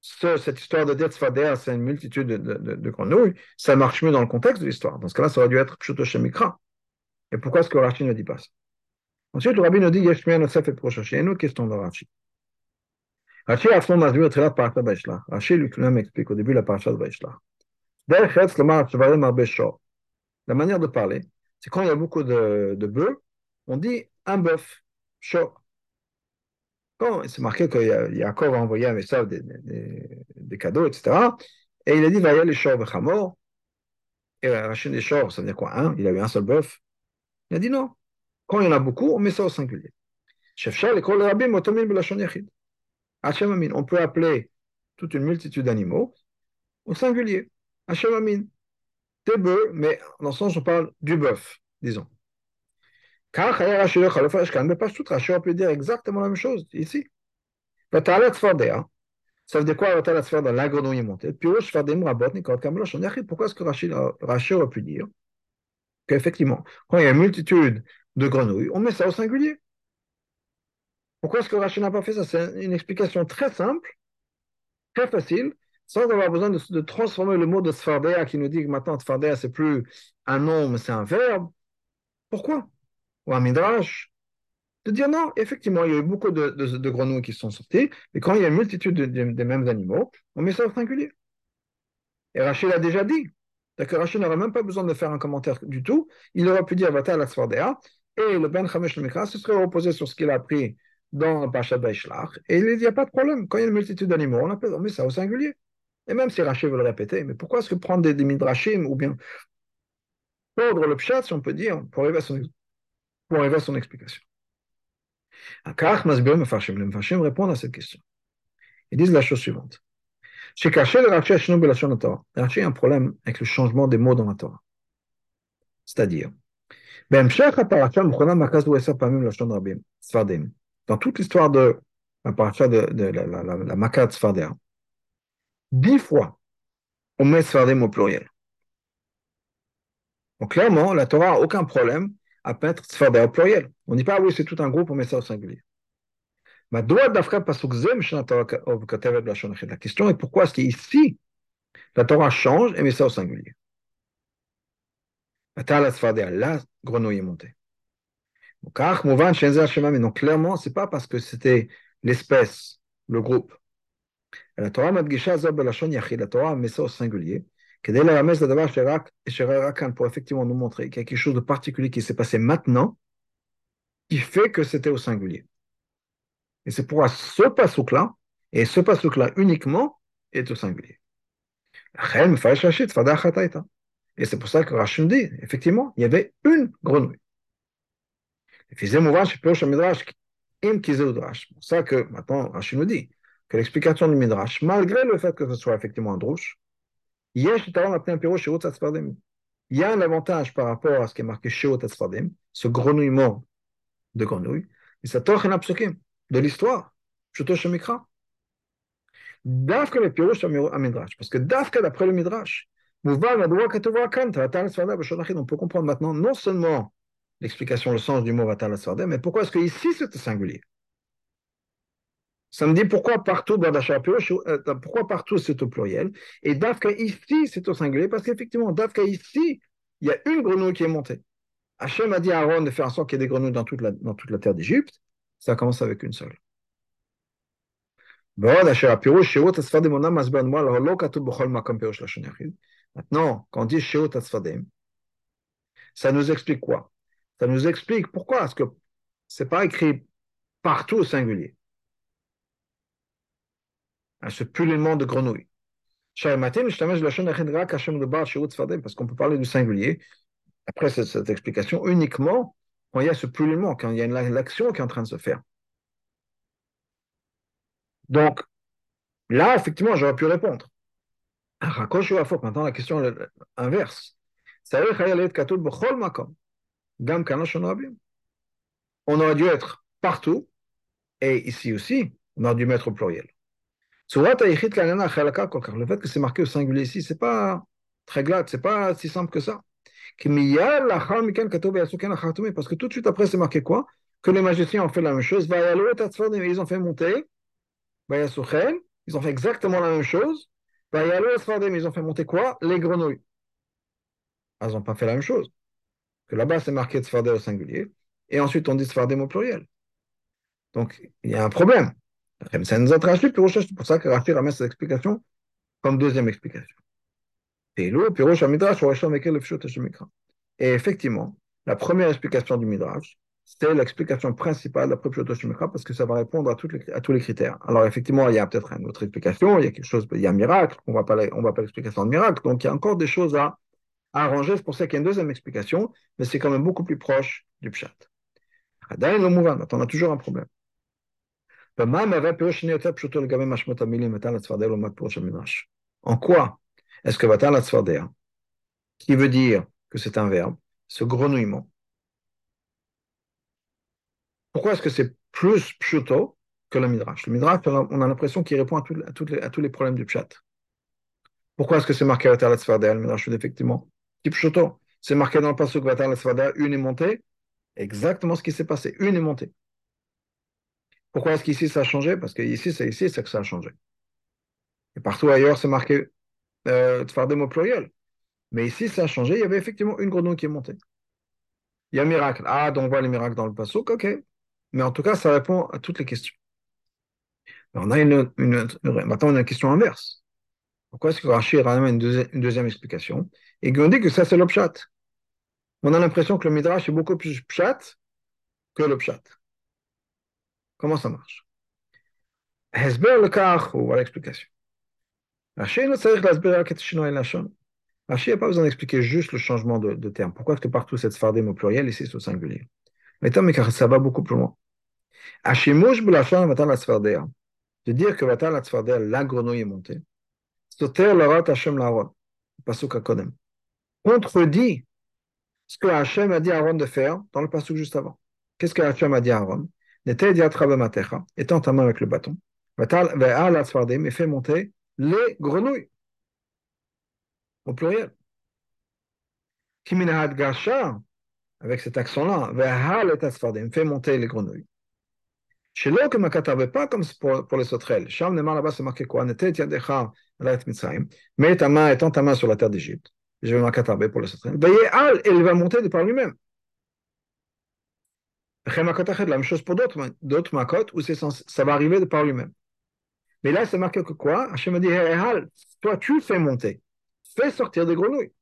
Speaker 1: cette histoire de Detzfader, c'est une multitude de, grenouilles, ça marche mieux dans le contexte de l'histoire. Dans ce cas-là, ça aurait dû être Pshuto Shemikra. Et pourquoi est-ce que Rashi ne dit pas ça? Ensuite, le rabbi nous dit Yeshmiya Nosef et Prochaché. Et nous, question de Rashi. Rashi a son mazur très par la Baishla. Rashi lui-même explique au début la parasha de Baishla. La manière de parler, c'est quand il y a beaucoup de, de bœufs, on dit un bœuf. Quand c'est marqué que Yaakov a envoyé un message des, des, des, cadeaux, etc. Et il a dit va y aller chor vechamor. Et Rachid des chors, ça veut dire quoi Un Il a eu un seul bœuf. Il a dit non. Quand il y en a beaucoup, on met ça au singulier. On peut appeler toute une multitude d'animaux au singulier. Hachem Amin. Des bœufs, mais dans ce sens, on parle du bœuf, disons. Car Rashi aurait pu dire exactement la même chose ici. Ça veut dire quoi dans l'agronomie montée? Pourquoi est-ce que Rashi aurait pu dire qu'effectivement, quand il y a une multitude de grenouilles, on met ça au singulier? Pourquoi est-ce que Rashi n'a pas fait ça? C'est une explication très simple, très facile, sans avoir besoin de, transformer le mot de Sfardea qui nous dit que maintenant Sfardea c'est plus un nom mais c'est un verbe. Pourquoi? Ou un midrash? De dire non, effectivement, il y a eu beaucoup de, grenouilles qui sont sorties, et quand il y a une multitude des mêmes animaux, on met ça au singulier. Et Rachel a déjà dit. D'accord, Rachel n'aurait même pas besoin de faire un commentaire du tout. Il aurait pu dire Vata la Sfardea, et le Ben Chamesh Mikra se serait reposé sur ce qu'il a appris dans Pachat Baishlach, et il n'y a pas de problème. Quand il y a une multitude d'animaux, on, on met ça au singulier. Et même si Rachel veut le répéter, mais pourquoi est-ce que prendre des, des midrashim ou bien tordre le pshat, si on peut dire, pour arriver à son, pour arriver à son explication? Les Mefashim répondent à cette question. Ils disent la chose suivante. Chez Kaché, le Torah. Rachi a un problème avec le changement des mots dans la Torah. C'est-à-dire, dans toute l'histoire de la paracha de, Sfardea, dix fois, on met Sfardim au pluriel. Donc clairement, la Torah n'a aucun problème à mettre Sfardea au pluriel. On ne dit pas, oui, c'est tout un groupe, on met ça au singulier. La question est pourquoi est-ce qu'ici, la Torah change et met ça au singulier? La grenouille est montée. Donc clairement, ce n'est pas parce que c'était l'espèce, le groupe. La Torah met ça au singulier. Pour effectivement nous montrer qu'il y a quelque chose de particulier qui s'est passé maintenant, qui fait que c'était au singulier. Et c'est pourquoi ce pasouk-là, et ce pasouk-là uniquement, est au singulier. Et c'est pour ça que Rachim dit, effectivement, il y avait une grenouille. C'est pour ça que maintenant Rachim nous dit que l'explication du Midrash, malgré le fait que ce soit effectivement un drouche, il y a un avantage par rapport à ce qui est marqué chez ce grenouillement de grenouille, et ça torche de l'histoire, Shuto Shemikra. Dafka le pirouche à Midrash, parce que Dafka d'après le Midrash, on peut comprendre maintenant non seulement l'explication, le sens du mot Vatal mais pourquoi est-ce que ici c'est singulier? Ça me dit pourquoi partout, euh, pourquoi partout c'est au pluriel, et Dafka ici c'est au singulier, parce qu'effectivement, Dafka ici, il y a une grenouille qui est montée. Hachem a dit à Aaron de faire en sorte qu'il y ait des grenouilles dans toute la, dans toute la terre d'Égypte. Ça commence avec une seule. Maintenant, quand on dit Sheot Asfadim, ça nous explique quoi? Ça nous explique pourquoi est-ce que c'est pas écrit partout au singulier. Ce pullulement de grenouilles. Parce qu'on peut parler du singulier, après cette, explication, uniquement quand il y a ce pullulement, quand il y a l'action qui est en train de se faire. Donc, là, effectivement, j'aurais pu répondre. Ou Maintenant, la question est On aurait dû être partout, et ici aussi, on aurait dû mettre au pluriel. Le fait que c'est marqué au singulier ici, c'est pas très glatt, c'est pas si simple que ça. Parce que tout de suite après, c'est marqué quoi? Que les magiciens ont fait la même chose. Ils ont fait monter. Ils ont fait exactement la même chose. Ils ont fait monter quoi? Les grenouilles. Ils n'ont pas fait la même chose. Que là-bas, c'est marqué Tzfardé au singulier. Et ensuite, on dit Tzfardé au pluriel. Donc, il y a un problème. C'est pour ça que Rafi ramène cette explication comme deuxième explication. Et effectivement, la première explication du Midrash, c'est l'explication principale d'après Pshoto Shemikra parce que ça va répondre à, tous les critères. Alors effectivement, il y a peut-être une autre explication, il y a quelque chose, il y a un miracle, on ne va pas l'explication de miracle, donc il y a encore des choses à, arrangé. C'est pour ça qu'il y a une deuxième explication, mais c'est quand même beaucoup plus proche du pshat. On a toujours un problème. En quoi est-ce que Vatal Atzfardea, hein, qui veut dire que c'est un verbe, ce grenouillement, pourquoi est-ce que c'est plus pshuto que le midrash? Le midrash, on a l'impression qu'il répond à, tous les problèmes du pshat. Pourquoi est-ce que c'est marqué Vatal Atzfardea, le midrash Effectivement, c'est marqué dans le passage Vatal Atzvardea, une est montée, exactement ce qui s'est passé, une est montée. Pourquoi est-ce qu'ici ça a changé? Parce que ici, c'est ici, c'est que ça a changé. Et partout ailleurs, c'est marqué euh, Tfardem au pluriel. Mais ici, ça a changé. Il y avait effectivement une grenouille qui est montée. Il y a un miracle. Ah, donc on voit les miracles dans le passouk, ok. Mais en tout cas, ça répond à toutes les questions. on a une, une, maintenant, on a une question inverse. Pourquoi est-ce que Rachid ramène une, deuxième explication? Et qu'on dit que ça, c'est l'obchat On a l'impression que le midrash est beaucoup plus pshat que l'obchat. Comment ça marche? Hezber le kach, voilà l'explication. Rachid n'a pas besoin d'expliquer juste le changement de, terme. Pourquoi est-ce que partout cette sfardem au pluriel, ici c'est au singulier? Mais ça va beaucoup plus loin. Vatan la. De dire que la la grenouille est montée. Contredit ce que Hachem a dit à Aaron de faire dans le pasuk juste avant. Qu'est-ce que Hachem a dit à Aaron? Étant ta main avec le bâton, et fait monter les grenouilles. Au pluriel. avec cet accent-là, fait monter les grenouilles. Makata pas comme pour, les sauterelles. Sham Nemar là-bas, c'est marqué quoi Netet Yadecha Mitzrayim. Mets ta main, étends ta main sur la terre d'Égypte. Je vais Makata pour les sauterelles. Veillez Al, il va monter de par lui-même. La même chose pour d'autres, d'autres makot où ça va arriver de par lui-même. Mais là, c'est marqué que quoi Hachem a dit toi, tu fais monter, fais sortir des grenouilles.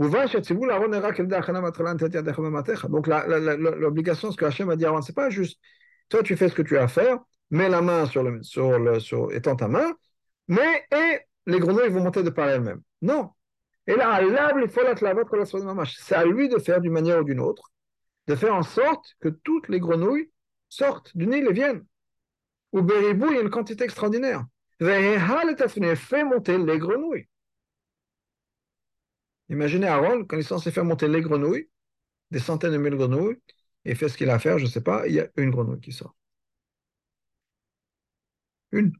Speaker 1: Donc, l'obligation, ce que Hachem a dit avant, c'est pas juste toi, tu fais ce que tu as à faire, mets la main sur le, sur le, sur, étends ta main, mais et les grenouilles vont monter de par elles-mêmes. Non. Et là, c'est à lui de faire d'une manière ou d'une autre de faire en sorte que toutes les grenouilles sortent du Nil et viennent. Au Béribou, il y a une quantité extraordinaire. Fait monter les grenouilles. Imaginez Aaron, quand il est censé faire monter les grenouilles, des centaines de mille grenouilles, et fait ce qu'il a à faire, je ne sais pas, il y a une grenouille qui sort. Une.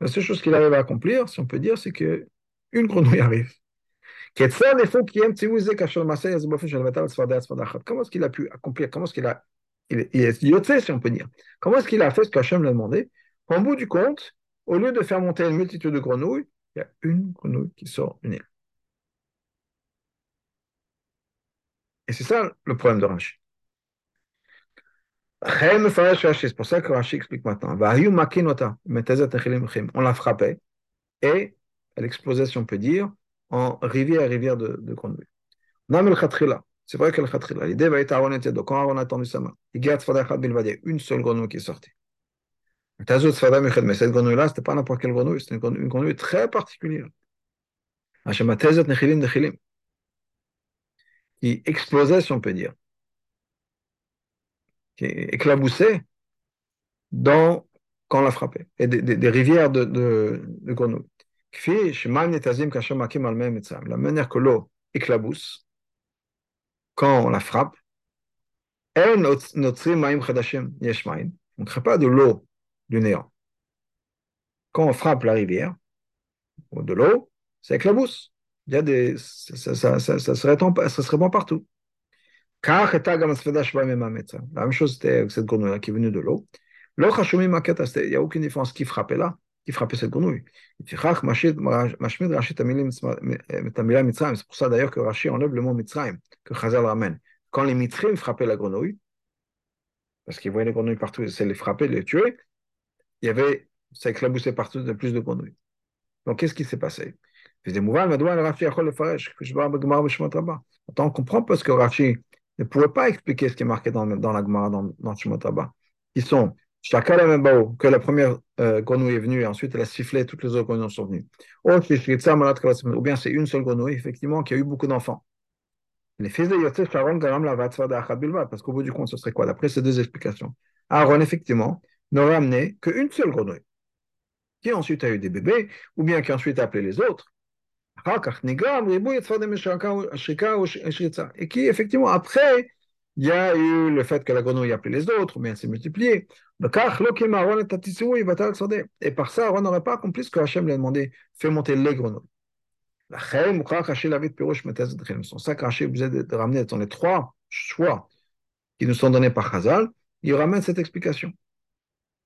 Speaker 1: La seule chose qu'il arrive à accomplir, si on peut dire, c'est que une grenouille arrive. Comment est-ce qu'il a pu accomplir Comment est-ce qu'il a. Il, est si on peut dire. Comment est-ce qu'il a fait ce qu'Hachem lui a demandé? En bout du compte, au lieu de faire monter une multitude de grenouilles, il y a une grenouille qui sort du Nil. Et c'est ça le problème de Rashi. C'est pour ça que Rashi explique maintenant. On l'a frappé et elle explosait, si on peut dire, en rivière, rivière de, de grenouilles. C'est vrai que le khatrila, l'idée va être Aaron et Donc, quand Aaron a tendu sa main, il Sfada Bilvadi, une seule grenouille qui est sortie. Mais cette grenouille-là, ce n'était pas n'importe quelle grenouille, c'était une, une grenouille très particulière. Qui explosait, si on peut dire. Qui éclaboussait dans, quand on l'a frappé. Et des, des, des rivières de, de, de. La manière que l'eau éclabousse, quand on la frappe, on ne crée pas de l'eau du néant. Quand on frappe la rivière, de l'eau, ça éclabousse. Il y a des, ça, ça, ça, ça se répand partout. La même chose c'était cette grenouille qui est venue de l'eau. Il n'y a aucune différence qui frappait là qui frappait cette grenouille. C'est pour ça d'ailleurs que Rashi enlève le mot Mitzrayim, que Chazal ramène. Quand les Mitzrayim frappaient la grenouille, parce qu'ils voyaient les grenouilles partout, ils essayaient de les frapper, de les tuer, il y avait, ça éclaboussait partout de plus de grenouilles. Donc qu'est-ce qui s'est passé Attends, on comprend parce que Rashi ne pouvait pas expliquer ce qui est marqué dans, la Gemara, dans, dans Shemot Ils sont que la première euh, grenouille est venue et ensuite elle a sifflé, toutes les autres grenouilles sont venues. Ou bien c'est une seule grenouille, effectivement, qui a eu beaucoup d'enfants. Les fils de Yosef, Aaron, Garam, Bilva, parce qu'au bout du compte, ce serait quoi? D'après ces deux explications, Aaron, effectivement, n'aurait amené qu'une seule grenouille, qui ensuite a eu des bébés, ou bien qui ensuite a appelé les autres, et qui, effectivement, après, il y a eu le fait que la grenouille a appelé les autres, mais elle s'est multipliée. Et par ça, Aaron n'aurait pas accompli ce que Hachem lui a demandé, fait monter les grenouilles. Pour ça qu'Hachem vous de ramener dans les trois choix qui nous sont donnés par Chazal, il ramène cette explication.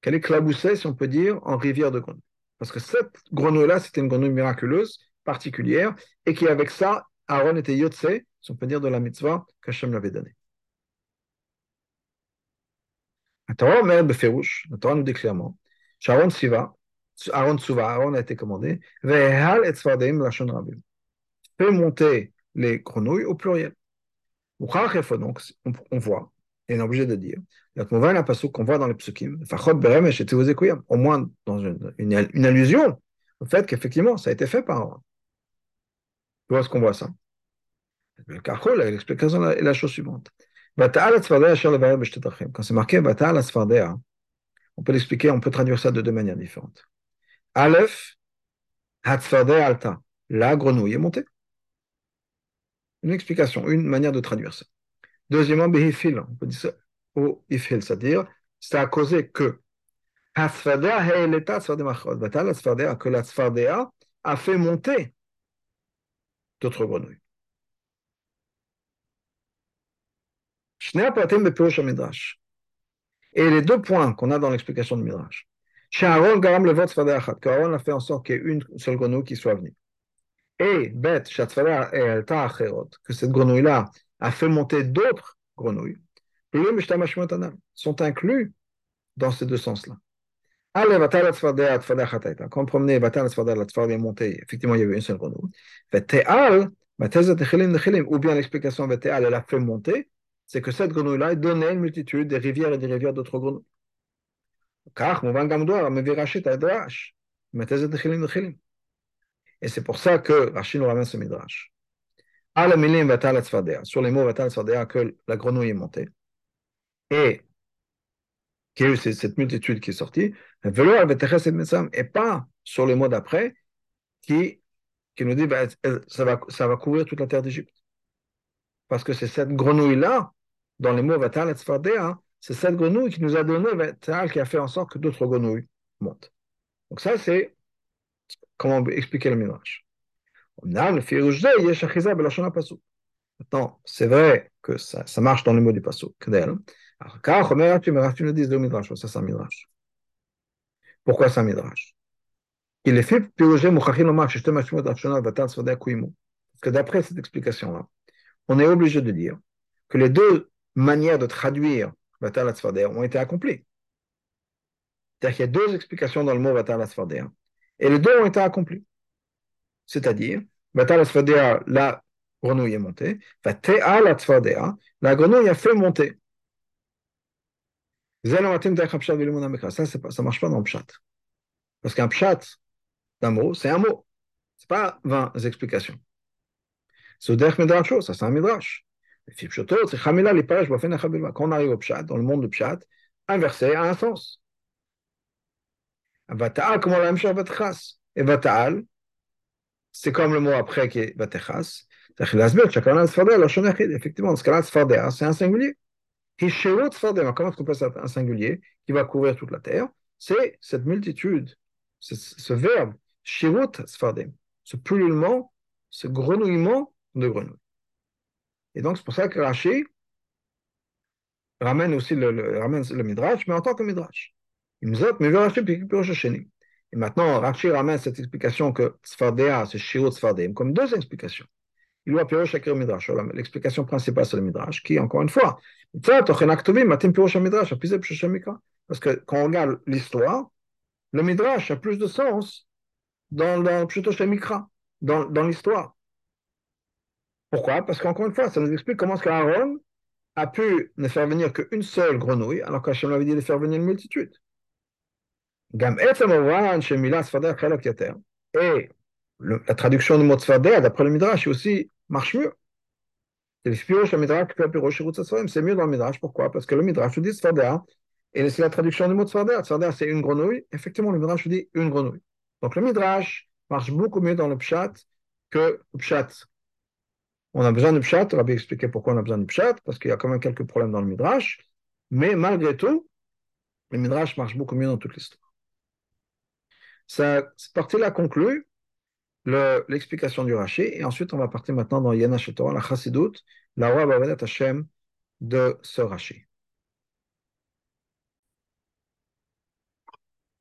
Speaker 1: Qu'elle est claboussée, si on peut dire, en rivière de grenouilles. Parce que cette grenouille-là, c'était une grenouille miraculeuse, particulière, et qui, avec ça, Aaron était yotse, si on peut dire, de la mitzvah qu'Hachem l'avait donnée. La Torah la nous dit clairement, Sharon Siva, Aaron Aaron a été commandé, Vehal et Tzvardeim Lachon Rabim. Fait monter les grenouilles au pluriel. On, voit, et on est obligé de dire, qu'on voit dans les psukim, au moins dans une, une allusion au fait qu'effectivement, ça a été fait par Aaron. Où est-ce qu'on voit ça? L'explication est la chose suivante. Quand c'est marqué on peut l'expliquer, on peut traduire ça de deux manières différentes. Aleph, alta, la grenouille est montée. Une explication, une manière de traduire ça. Deuxièmement, behifil, on peut dire ça au ifil, c'est-à-dire, c'est à cause que que la tzfardea a fait monter d'autres grenouilles. Et les deux points qu'on a dans l'explication de Midrash. Aaron garam qu'Aaron a fait en sorte qu'il y ait une seule grenouille qui soit venue. Et Bet, que cette grenouille-là a fait monter d'autres grenouilles, sont inclus dans ces deux sens-là. Est montée, effectivement, il y avait une seule grenouille. Ou bien l'explication c'est que cette grenouille-là une multitude des rivières et des rivières d'autres grenouilles. Et c'est pour ça que Rachid nous ramène ce midrash. Sur les mots que la grenouille est montée. Et qu'il y a eu cette multitude qui est sortie, et pas sur les mots d'après qui, qui nous dit bah, ça, va, ça va couvrir toute la terre d'Égypte. Parce que c'est cette grenouille-là dans les mots Vatal et c'est cette grenouille qui nous a donné Vatal qui a fait en sorte que d'autres grenouilles montent. Donc ça, c'est comment expliquer le Midrash. Maintenant, c'est vrai que ça, marche dans les mots du le Midrash, ça c'est un Midrash. Pourquoi c'est Il est fait Parce que d'après cette explication-là, on est obligé de dire que les deux manières de traduire Vatal ont été accomplies. C'est-à-dire qu'il y a deux explications dans le mot Vatal et les deux ont été accomplis. C'est-à-dire, Vatal la grenouille est montée, la grenouille a fait monter. Ça, ne marche pas dans le pshat. Parce qu'un pshat d'un mot, c'est un mot. Ce n'est pas 20 explications. Ça c'est un Midrash. Quand on arrive au pshat, dans le monde du pshat, un verset a un sens. Et Vata'al, c'est comme le mot après qui est Vatechas. Effectivement, dans ce cas-là, c'est un singulier. Comment est-ce qu'on peut un singulier qui va couvrir toute la terre C'est cette multitude, ce verbe, Shirut Sfardem, ce pullulement, ce grenouillement de grenouilles. Et donc, c'est pour ça que Rashi ramène aussi le, ramène le Midrash, mais en tant que Midrash. Il nous mais Rashi Et maintenant, Rashi ramène cette explication que Sfardea, c'est Shirut Sfardem, comme deux explications. L'explication principale, c'est le Midrash, qui, encore une fois, parce que quand on regarde l'histoire, le Midrash a plus de sens dans, dans dans, l'histoire. Pourquoi? Parce qu'encore une fois, ça nous explique comment est-ce qu'Aaron a pu ne faire venir qu'une seule grenouille, alors qu'Hachem avait dit de faire venir une multitude. Et la traduction du mot tzfadeh, d'après le Midrash, aussi marche mieux. C'est mieux dans le Midrash. Pourquoi? Parce que le Midrash nous dit Sfardea, et c'est la traduction du mot Sfardea. Sfardea, c'est une grenouille. Effectivement, le Midrash nous dit une grenouille. Donc le Midrash marche beaucoup mieux dans le Pshat que le Pshat. On a besoin de Pshat. On va bien expliquer pourquoi on a besoin de Pshat, parce qu'il y a quand même quelques problèmes dans le Midrash. Mais malgré tout, le Midrash marche beaucoup mieux dans toute l'histoire. Cette partie-là conclut l'explication du Rashi, et ensuite on va partir maintenant dans Yana Torah, la Chassidut, la roi Bavedat Hashem de ce Rashi.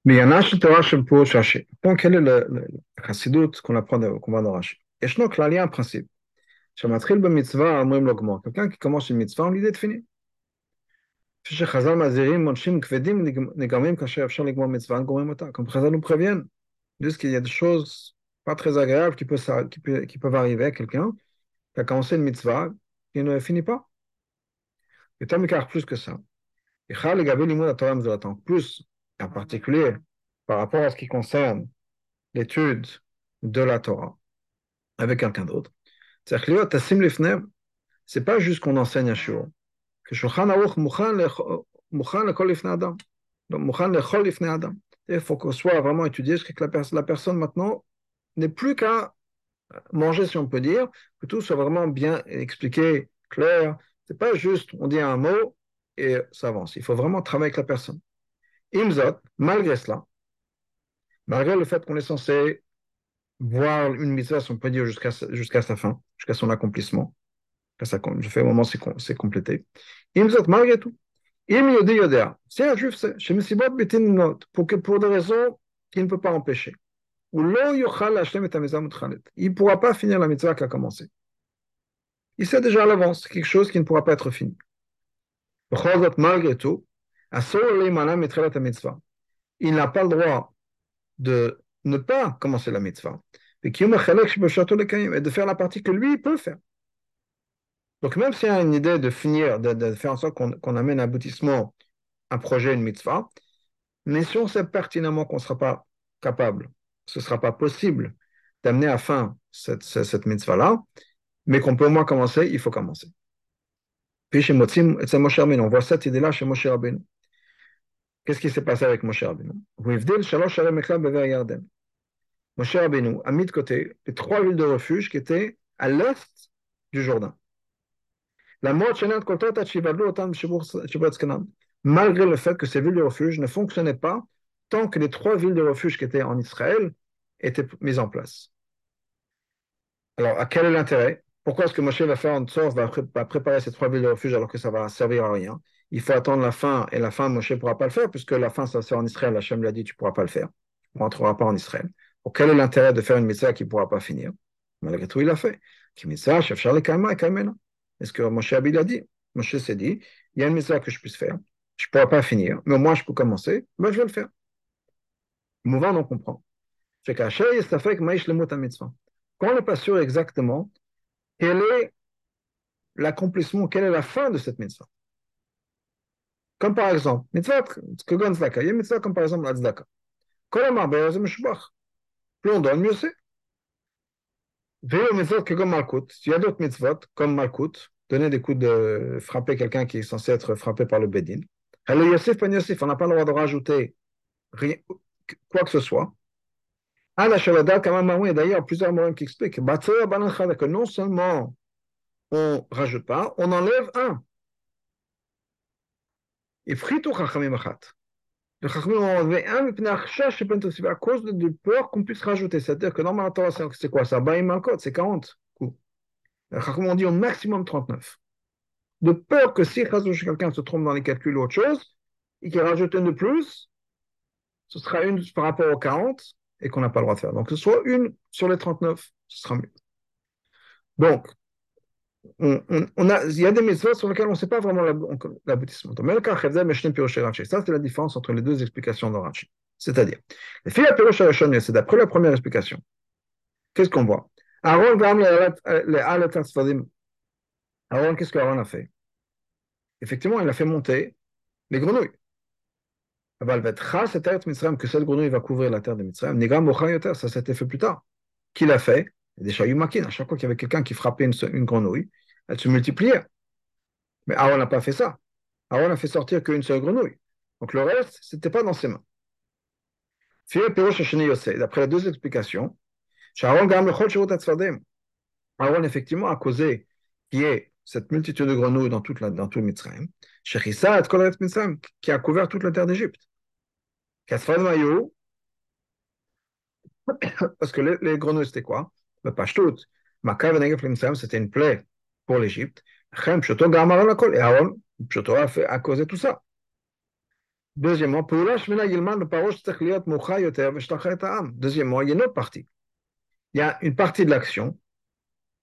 Speaker 1: Mais Yana Torah Shem pour Rashi. Donc, quel est le, le, Chassidut qu'on apprend qu'on va dans Rashi? Et je un principe. Quelqu'un qui commence une mitzvah, on lui dit de finir. Comme Chazal nous préviennent, disent qu'il y a des choses pas très agréables qui peuvent, qui peuvent, qui peuvent arriver à quelqu'un qui a commencé une mitzvah et ne finit pas. Et tant plus que ça. Et plus, en particulier, par rapport à ce qui concerne l'étude de la Torah avec quelqu'un d'autre. C'est pas juste qu'on enseigne à Shur. Que Shulchan Aruch adam. Donc, adam. Il faut qu'on soit vraiment étudié, que la, la personne maintenant n'est plus qu'à manger, si on peut dire, que tout soit vraiment bien expliqué, clair. C'est pas juste, on dit un mot et ça avance. Il faut vraiment travailler avec la personne. Imzot, malgré cela, malgré le fait qu'on est censé voir une mitzvah, si on peut dire, jusqu'à jusqu'à sa fin, jusqu'à son accomplissement, je fais au moment c'est complété. Imzot, malgré tout, si un juif chez pour, pour des raisons qu'il ne peut pas empêcher, il ne pourra pas finir la mitzvah qui a commencé. Il sait déjà à l'avance, quelque chose qui ne pourra pas être fini. Malgré tout, il n'a pas le droit de ne pas commencer la mitzvah et de faire la partie que lui peut faire. Donc même s'il y a une idée de finir, de, faire en sorte qu'on amène à aboutissement un projet, une mitzvah, mais si on sait pertinemment qu'on ne sera pas capable ce ne sera pas possible d'amener à fin cette, mitzvah-là, mais qu'on peut au moins commencer, il faut commencer. Puis chez Motzim, et Moshe Rabbeinu, on voit cette idée-là chez Moshe Rabbeinu. Qu'est-ce qui s'est passé avec Moshe Rabbeinu? Moshe Rabbeinu a mis de côté les trois villes de refuge qui étaient à l'est du Jourdain. Malgré le fait que ces villes de refuge ne fonctionnaient pas tant que les trois villes de refuge qui étaient en Israël étaient mises en place. Alors, à quel est l'intérêt? Pourquoi est-ce que Moshe va faire en sorte, va, préparer ces trois villes de refuge alors que ça va servir à rien? Il faut attendre la fin, et la fin, Moshe ne pourra pas le faire, puisque la fin, ça c'est en Israël. Hachem l'a dit, tu ne pourras pas le faire. Tu ne rentreras pas en Israël. Quel est l'intérêt de faire une mitzvah qui ne pourra pas finir? Malgré tout, il l'a fait. Est-ce que Moshe Abid a dit Moshe s'est dit, il y a une mitzvah que je puisse faire. Je ne pourrai pas finir, mais moi, je peux commencer. Ben, je vais le faire. Mouvant, on comprend. C'est qu'à Quand on n'est pas sûr exactement quel est l'accomplissement, quelle est la fin de cette mitzvah? Comme par exemple, mitzvah. Il y a mitzvah comme par exemple la tzedaka. Plus on donne, mieux c'est. mitzvot kogon malkut. Il y a d'autres mitzvot comme malkut, donner des coups de frapper quelqu'un qui est censé être frappé par le bedin. Alors Yosef, on n'a pas le droit de rajouter rien, quoi que ce soit. Shavada, et d'ailleurs, plusieurs mots qui expliquent que non seulement on ne rajoute pas, on enlève un. Et chachamim achat. Le chachamim ont enlevé un, à cause de peur qu'on puisse rajouter. C'est-à-dire que normalement, c'est quoi ça? C'est 40 coups. Le chachamim ont dit au maximum 39. De peur que si quelqu'un se trompe dans les calculs ou autre chose, et qu'il rajoute un de plus, ce sera une par rapport aux 40 et qu'on n'a pas le droit de faire. Donc, que ce soit une sur les 39, ce sera mieux. Donc, il y a des mitzvahs sur lesquels on ne sait pas vraiment l'aboutissement. Ça, c'est la différence entre les deux explications de Rashi. C'est-à-dire, c'est d'après la première explication. Qu'est-ce qu'on voit? Aaron, Aaron, qu'est-ce qu'Aaron a fait? Effectivement, il a fait monter les grenouilles que cette grenouille va couvrir la terre de Mitzrayim, ça s'était fait plus tard. Qui l'a fait Des makin. À chaque fois qu'il y avait quelqu'un qui frappait une, grenouille, elles se multipliaient. Mais Aaron n'a pas fait ça. Aaron a fait sortir qu'une seule grenouille. Donc le reste, ce n'était pas dans ses mains. D'après les deux explications, Aaron effectivement a causé qu'il y ait cette multitude de grenouilles dans, toute la, dans tout le Mitzrayim, qui a couvert toute la terre d'Égypte. [COUGHS] Parce que les, les grenouilles, c'était quoi? Le Pashtout. C'était une plaie pour l'Égypte. Et Aaron, Pshoto a, fait, a causé tout ça. Deuxièmement, Deuxièmement, il y a une autre partie. Il y a une partie de l'action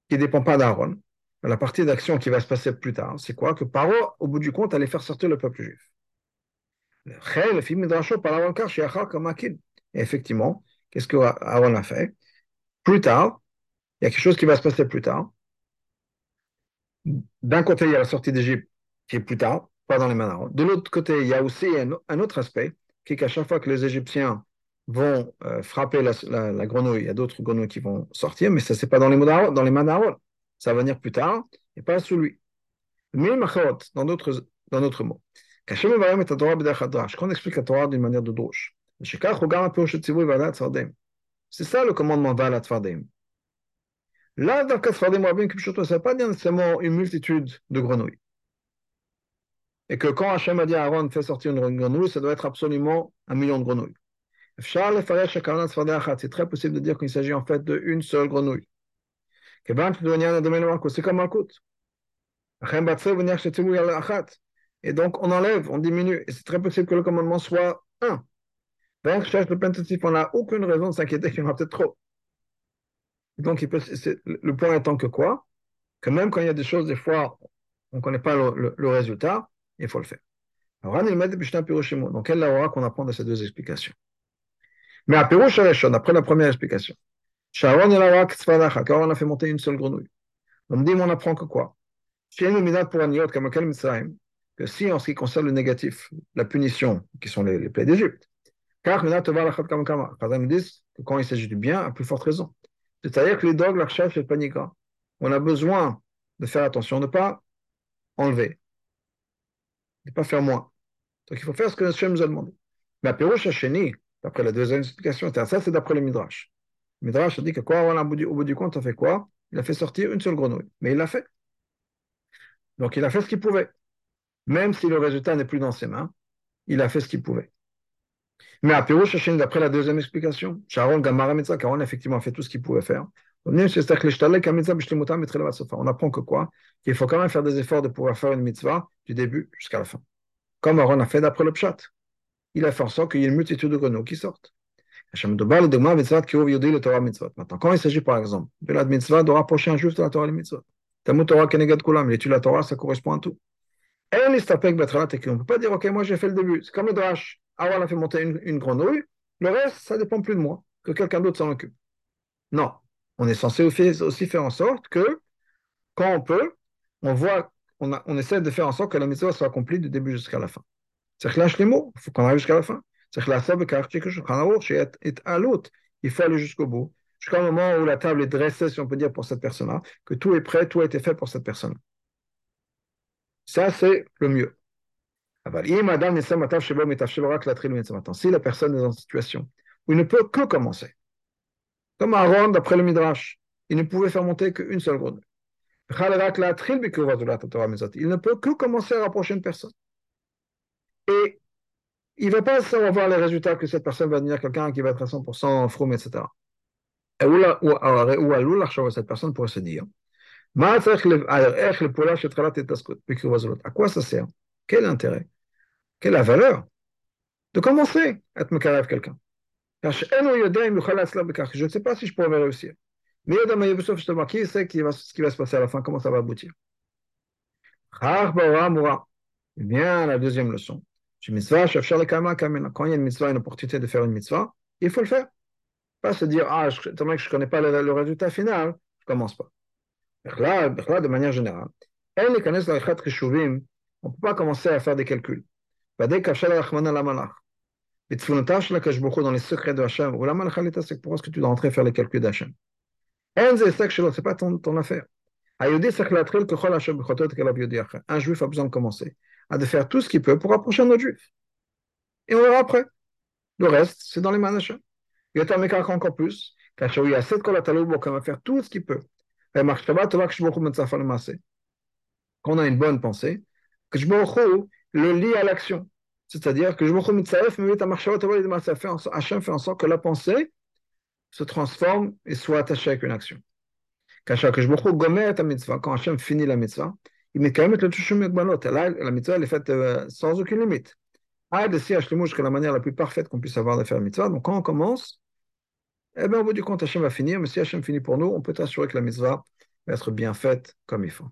Speaker 1: qui ne dépend pas d'Aaron. La partie d'action qui va se passer plus tard, c'est quoi? Que Paro, au bout du compte, allait faire sortir le peuple juif. Et effectivement, qu'est-ce que Aaron a fait? Plus tard, il y a quelque chose qui va se passer plus tard. D'un côté, il y a la sortie d'Égypte qui est plus tard, pas dans les mains De l'autre côté, il y a aussi un, autre aspect, qui est qu'à chaque fois que les Égyptiens vont euh, frapper la, grenouille, il y a d'autres grenouilles qui vont sortir, mais ça, c'est pas dans les, dans les mains. Ça va venir plus tard, et pas sous lui. Mais dans d'autres dans d'autres mots. Quand on explique la Torah d'une manière de droche, c'est ça le commandement d'Alat Tfardim. Là, dans Rabin, ça veut pas nécessairement une multitude de grenouilles. Et que quand Hachem a dit à Aaron, fais sortir une grenouille, ça doit être absolument un million de grenouilles. C'est très possible de dire qu'il s'agit en fait d'une seule grenouille. C'est. Et donc, on enlève, on diminue. Et c'est très possible que le commandement soit un. On n'a aucune raison de s'inquiéter qu'il y en a peut-être trop. Donc, le point étant que quoi Que même quand il y a des choses, des fois, on ne connaît pas le, résultat, il faut le faire. Alors, donc, quelle est la qu'on apprend de ces deux explications Mais après la première explication, Sharon et la on a fait monter une seule grenouille. On me dit, mais on apprend que quoi que si en ce qui concerne le négatif, la punition, qui sont les, plaies d'Égypte, car nous disent que quand il s'agit du bien, à plus forte raison. C'est-à-dire que les dogs, la recherche, le panique. On a besoin de faire attention, de ne pas enlever, ne pas faire moins. Donc il faut faire ce que Hachem nous a demandé. Mais à Pérouche Hacheni, d'après la deuxième explication, ça c'est d'après le Midrash. Midrash a dit que quoi, au bout, du, compte, on fait quoi? Il a fait sortir une seule grenouille. Mais il l'a fait. Donc il a fait ce qu'il pouvait. Même si le résultat n'est plus dans ses mains, il a fait ce qu'il pouvait. Mais à Pérouche d'après la deuxième explication, Sharon Gamara Mitzvah, Caron effectivement fait tout ce qu'il pouvait faire. On apprend que quoi? Qu'il faut quand même faire des efforts de pouvoir faire une mitzvah du début jusqu'à la fin. Comme Aaron a fait d'après le pshat. Il a fait en sorte qu'il y ait une multitude de grenouilles qui sortent. Maintenant, quand il s'agit par exemple de la mitzvah de rapprocher un juif de la Torah et mitzvah, Talmud Torah Kenegad Kulam, l'étude de la Torah, ça correspond à tout. On ne peut pas dire, ok, moi j'ai fait le début. C'est comme le drash. Aaron a fait monter une, grenouille, le reste, ça dépend plus de moi, que quelqu'un d'autre s'en occupe. Non, on est censé aussi faire en sorte que, quand on peut, on voit, on, essaie de faire en sorte que la mitzvah soit accomplie du début jusqu'à la fin. C'est que lâche les mots, il faut qu'on arrive jusqu'à la fin. Il faut aller jusqu'au bout, jusqu'au moment où la table est dressée, si on peut dire, pour cette personne-là, que tout est prêt, tout a été fait pour cette personne. Ça, c'est le mieux. Si la personne est dans une situation où il ne peut que commencer, comme Aaron, d'après le Midrash, il ne pouvait faire monter qu'une seule grenouille. Il ne peut que commencer à rapprocher une personne. Il ne va pas savoir les résultats que cette personne va devenir quelqu'un qui va être à 100% froum, etc. Et où, où, où, cette personne pourrait se dire à quoi ça sert? Quel intérêt? Quelle la valeur? De commencer à être me quelqu'un. Je ne sais pas si je pourrais réussir. Mais qui sait ce qui va se passer à la fin, comment ça va aboutir? Bien la deuxième leçon. Quand il y a une mitzvah, une opportunité de faire une mitzvah, il faut le faire. Pas se dire, ah, que je ne connais pas le, résultat final, je ne commence pas. De manière générale, on ne peut pas commencer à faire des calculs dans les secrets de pourquoi est-ce que tu dois rentrer faire les calculs d'Hachem Ce n'est pas ton affaire. Un juif a besoin de commencer à de faire tout ce qu'il peut pour approcher un autre juif. Et on verra après. Le reste, c'est dans les mains d'Hachem. Il y a encore plus. Quand on va faire tout ce qu'il peut. Quand on a une bonne pensée, que je le lie à l'action. C'est-à-dire que je Hachem fait en sorte que la pensée se transforme et soit attachée avec une action. Quand Hachem finit la mitzvah, il met quand même le touchum La mitzvah, est faite sans aucune limite. Ah, de si que la manière la plus parfaite qu'on puisse avoir de faire la mitzvah. Donc, quand on commence, eh bien, au bout du compte, Hachem va finir. Mais si Hachem finit pour nous, on peut assurer que la mitzvah va être bien faite comme il faut.